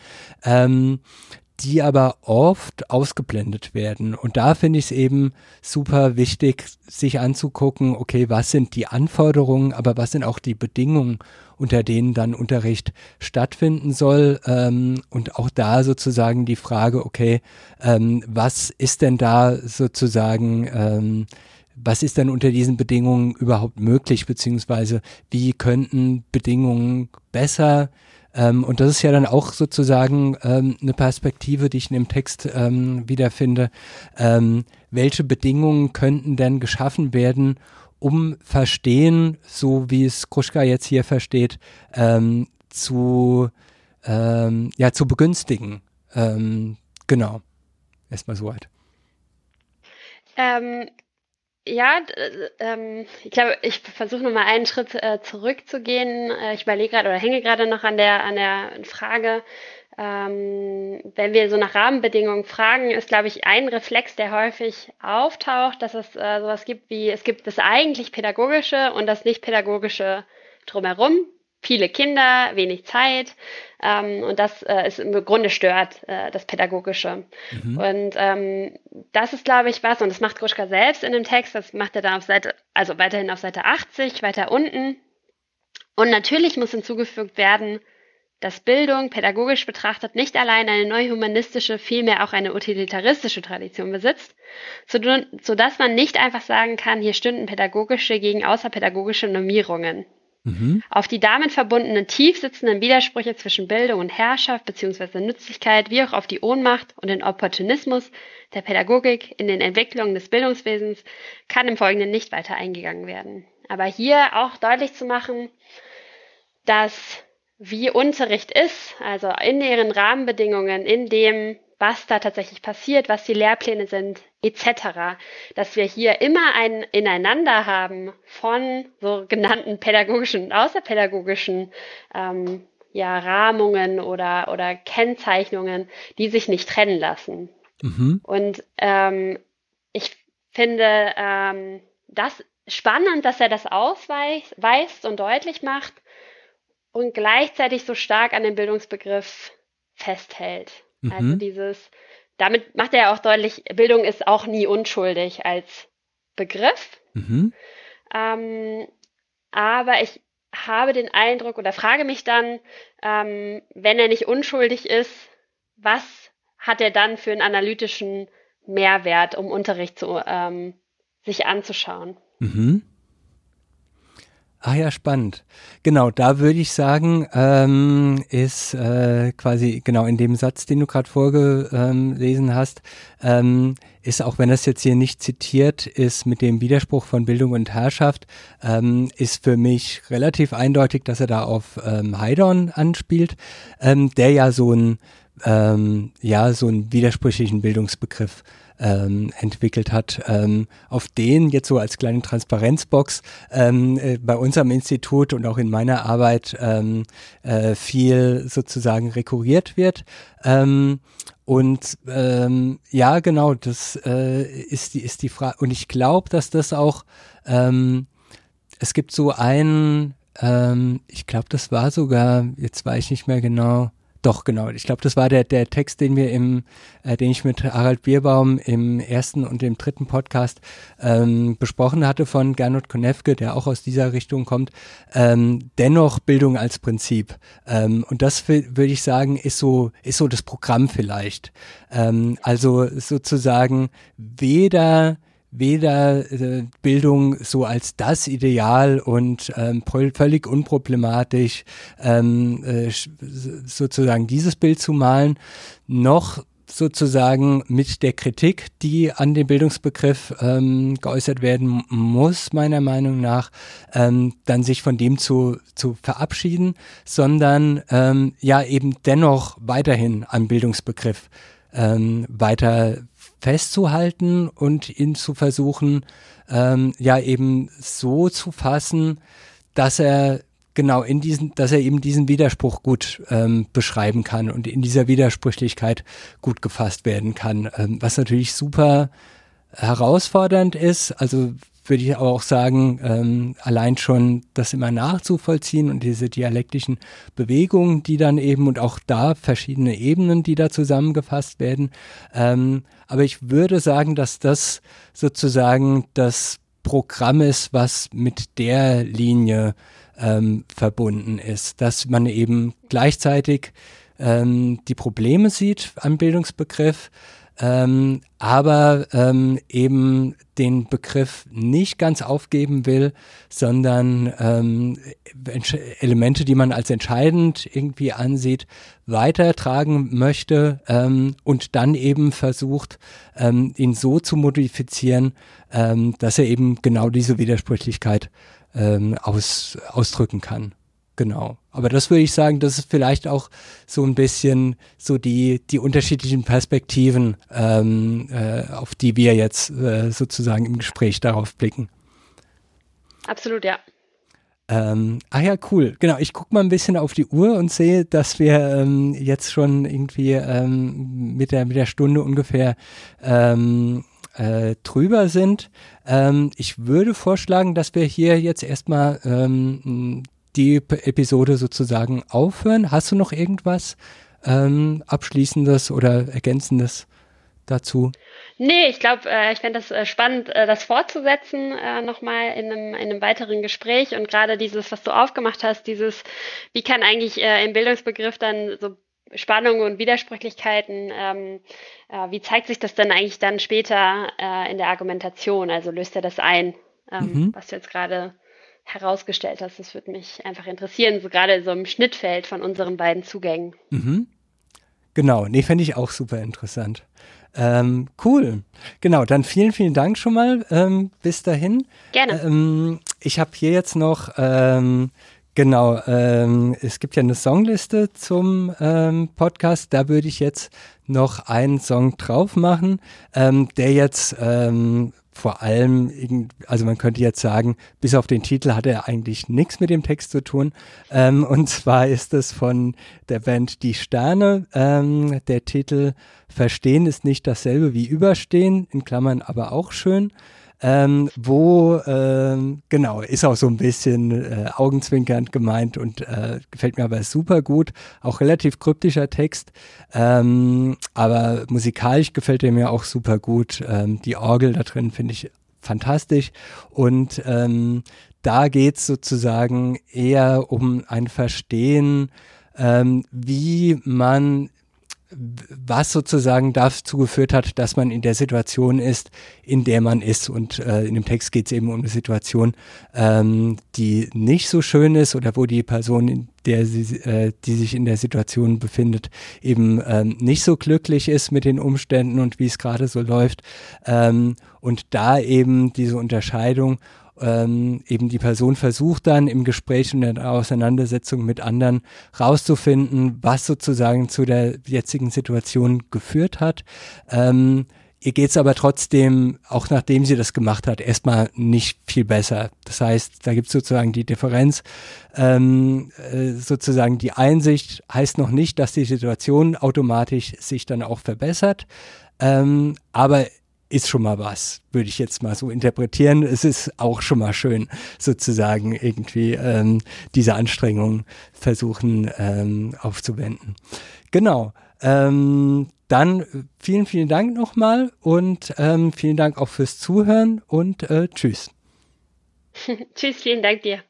[SPEAKER 1] Die aber oft ausgeblendet werden. Und da finde ich es eben super wichtig, sich anzugucken, okay, was sind die Anforderungen, aber was sind auch die Bedingungen, unter denen dann Unterricht stattfinden soll. Ähm, und auch da sozusagen die Frage, okay, ähm, was ist denn da sozusagen, ähm, was ist denn unter diesen Bedingungen überhaupt möglich, beziehungsweise wie könnten Bedingungen besser ähm, und das ist ja dann auch sozusagen ähm, eine Perspektive, die ich in dem Text ähm, wiederfinde. Ähm, welche Bedingungen könnten denn geschaffen werden, um Verstehen, so wie es Kruschka jetzt hier versteht, ähm, zu, ähm, ja, zu begünstigen? Genau. Erstmal so weit.
[SPEAKER 2] Ähm, ja, ähm, ich glaube, ich versuche nochmal einen Schritt äh, zurückzugehen. Äh, ich überlege gerade oder hänge gerade noch an der, an der Frage, ähm, wenn wir so nach Rahmenbedingungen fragen, ist, glaube ich, ein Reflex, der häufig auftaucht, dass es äh, sowas gibt wie, es gibt das eigentlich pädagogische und das nicht pädagogische drumherum viele Kinder, wenig Zeit ähm, und das äh, ist im Grunde stört äh, das Pädagogische. Mhm. Und ähm, das ist, glaube ich, was, und das macht Gruschka selbst in dem Text, das macht er dann auf Seite, also weiterhin auf Seite 80, weiter unten. Und natürlich muss hinzugefügt werden, dass Bildung pädagogisch betrachtet nicht allein eine neuhumanistische, vielmehr auch eine utilitaristische Tradition besitzt, sodass man nicht einfach sagen kann, hier stünden pädagogische gegen außerpädagogische Normierungen. Mhm. Auf die damit verbundenen tief sitzenden Widersprüche zwischen Bildung und Herrschaft bzw. Nützlichkeit, wie auch auf die Ohnmacht und den Opportunismus der Pädagogik in den Entwicklungen des Bildungswesens kann im Folgenden nicht weiter eingegangen werden. Aber hier auch deutlich zu machen, dass wie Unterricht ist, also in ihren Rahmenbedingungen, in dem was da tatsächlich passiert, was die Lehrpläne sind, etc. Dass wir hier immer ein Ineinander haben von sogenannten pädagogischen und außerpädagogischen ähm, ja, Rahmungen oder, oder Kennzeichnungen, die sich nicht trennen lassen. Mhm. Und ähm, ich finde ähm, das spannend, dass er das ausweist und deutlich macht und gleichzeitig so stark an dem Bildungsbegriff festhält. Also mhm. Also dieses, damit macht er ja auch deutlich, Bildung ist auch nie unschuldig als Begriff. Mhm. Ähm, aber ich habe den Eindruck oder frage mich dann, ähm, wenn er nicht unschuldig ist, was hat er dann für einen analytischen Mehrwert, um Unterricht zu, ähm, sich anzuschauen? Mhm.
[SPEAKER 1] Ah ja, spannend. Genau, da würde ich sagen, ähm, ist äh, quasi genau in dem Satz, den du gerade vorgelesen hast, ähm, ist auch wenn das jetzt hier nicht zitiert ist mit dem Widerspruch von Bildung und Herrschaft, ähm, ist für mich relativ eindeutig, dass er da auf ähm, Heidorn anspielt, ähm, der ja so ein ähm, ja so einen widersprüchlichen Bildungsbegriff ähm, entwickelt hat, ähm, auf den jetzt so als kleine Transparenzbox ähm, äh, bei unserem Institut und auch in meiner Arbeit ähm, äh, viel sozusagen rekurriert wird. Ähm, und ähm, ja, genau, das äh, ist die ist die Frage. Und ich glaube, dass das auch ähm, es gibt so einen, ähm, ich glaube, das war sogar, jetzt weiß ich nicht mehr genau, doch, genau. Ich glaube, das war der, der Text, den wir im, äh, den ich mit Harald Bierbaum im ersten und im dritten Podcast ähm, besprochen hatte von Gernot Konefke, der auch aus dieser Richtung kommt. Ähm, dennoch Bildung als Prinzip. Ähm, und das würde ich sagen, ist so, ist so das Programm vielleicht. Ähm, also sozusagen weder weder äh, Bildung so als das Ideal und ähm, völlig unproblematisch ähm, äh, sozusagen dieses Bild zu malen, noch sozusagen mit der Kritik, die an dem Bildungsbegriff ähm, geäußert werden muss, meiner Meinung nach, ähm, dann sich von dem zu, zu verabschieden, sondern ähm, ja eben dennoch weiterhin am Bildungsbegriff ähm, weiter festzuhalten und ihn zu versuchen, ähm, ja eben so zu fassen, dass er genau in diesen, dass er eben diesen Widerspruch gut ähm, beschreiben kann und in dieser Widersprüchlichkeit gut gefasst werden kann, ähm, was natürlich super herausfordernd ist. Also würde ich aber auch sagen, ähm, allein schon das immer nachzuvollziehen und diese dialektischen Bewegungen, die dann eben und auch da verschiedene Ebenen, die da zusammengefasst werden. Ähm, aber ich würde sagen, dass das sozusagen das Programm ist, was mit der Linie ähm, verbunden ist, dass man eben gleichzeitig ähm, die Probleme sieht am Bildungsbegriff, ähm, aber ähm, eben den Begriff nicht ganz aufgeben will, sondern ähm, Elemente, die man als entscheidend irgendwie ansieht, weitertragen möchte ähm, und dann eben versucht, ähm, ihn so zu modifizieren, ähm, dass er eben genau diese Widersprüchlichkeit ähm, aus, ausdrücken kann. Genau. Aber das würde ich sagen, das ist vielleicht auch so ein bisschen so die, die unterschiedlichen Perspektiven, ähm, äh, auf die wir jetzt äh, sozusagen im Gespräch darauf blicken.
[SPEAKER 2] Absolut, ja.
[SPEAKER 1] Ähm, ah ja, cool. Genau, ich gucke mal ein bisschen auf die Uhr und sehe, dass wir ähm, jetzt schon irgendwie ähm, mit, der, mit der Stunde ungefähr ähm, äh, drüber sind. Ähm, ich würde vorschlagen, dass wir hier jetzt erstmal ähm, die Episode sozusagen aufhören. Hast du noch irgendwas ähm, Abschließendes oder Ergänzendes dazu?
[SPEAKER 2] Nee, ich glaube, äh, ich fände das äh, spannend, äh, das fortzusetzen äh, nochmal in einem, in einem weiteren Gespräch und gerade dieses, was du aufgemacht hast, dieses, wie kann eigentlich äh, im Bildungsbegriff dann so Spannungen und Widersprüchlichkeiten, ähm, äh, wie zeigt sich das denn eigentlich dann später äh, in der Argumentation? Also löst er das ein, ähm, mhm. was du jetzt gerade herausgestellt hast. Das würde mich einfach interessieren, so gerade so im Schnittfeld von unseren beiden Zugängen.
[SPEAKER 1] Mhm. Genau, nee, fände ich auch super interessant. Ähm, cool. Genau, dann vielen, vielen Dank schon mal ähm, bis dahin.
[SPEAKER 2] Gerne.
[SPEAKER 1] Ähm, ich habe hier jetzt noch, ähm, genau, ähm, es gibt ja eine Songliste zum ähm, Podcast. Da würde ich jetzt noch einen Song drauf machen, der jetzt vor allem, also man könnte jetzt sagen, bis auf den Titel hat er eigentlich nichts mit dem Text zu tun. Ähm, und zwar ist es von der Band Die Sterne. Ähm, der Titel Verstehen ist nicht dasselbe wie Überstehen, in Klammern aber auch schön ähm, wo, ähm, genau, ist auch so ein bisschen äh, augenzwinkernd gemeint und äh, gefällt mir aber super gut. Auch relativ kryptischer Text, ähm, aber musikalisch gefällt er mir auch super gut. Ähm, die Orgel da drin finde ich fantastisch und ähm, da geht's sozusagen eher um ein Verstehen, ähm, wie man was sozusagen dazu geführt hat, dass man in der Situation ist, in der man ist. Und äh, in dem Text geht es eben um eine Situation, ähm, die nicht so schön ist oder wo die Person, in der sie, äh, die sich in der Situation befindet, eben ähm, nicht so glücklich ist mit den Umständen und wie es gerade so läuft. Ähm, und da eben diese Unterscheidung ähm, eben die Person versucht dann im Gespräch und der Auseinandersetzung mit anderen rauszufinden, was sozusagen zu der jetzigen Situation geführt hat. Ähm, ihr geht es aber trotzdem, auch nachdem sie das gemacht hat, erstmal nicht viel besser. Das heißt, da gibt es sozusagen die Differenz. Ähm, äh, sozusagen die Einsicht heißt noch nicht, dass die Situation automatisch sich dann auch verbessert. Ähm, aber ist schon mal was, würde ich jetzt mal so interpretieren. Es ist auch schon mal schön, sozusagen irgendwie ähm, diese Anstrengungen versuchen ähm, aufzuwenden. Genau. Ähm, dann vielen, vielen Dank nochmal und ähm, vielen Dank auch fürs Zuhören und äh, tschüss.
[SPEAKER 2] tschüss, vielen Dank dir.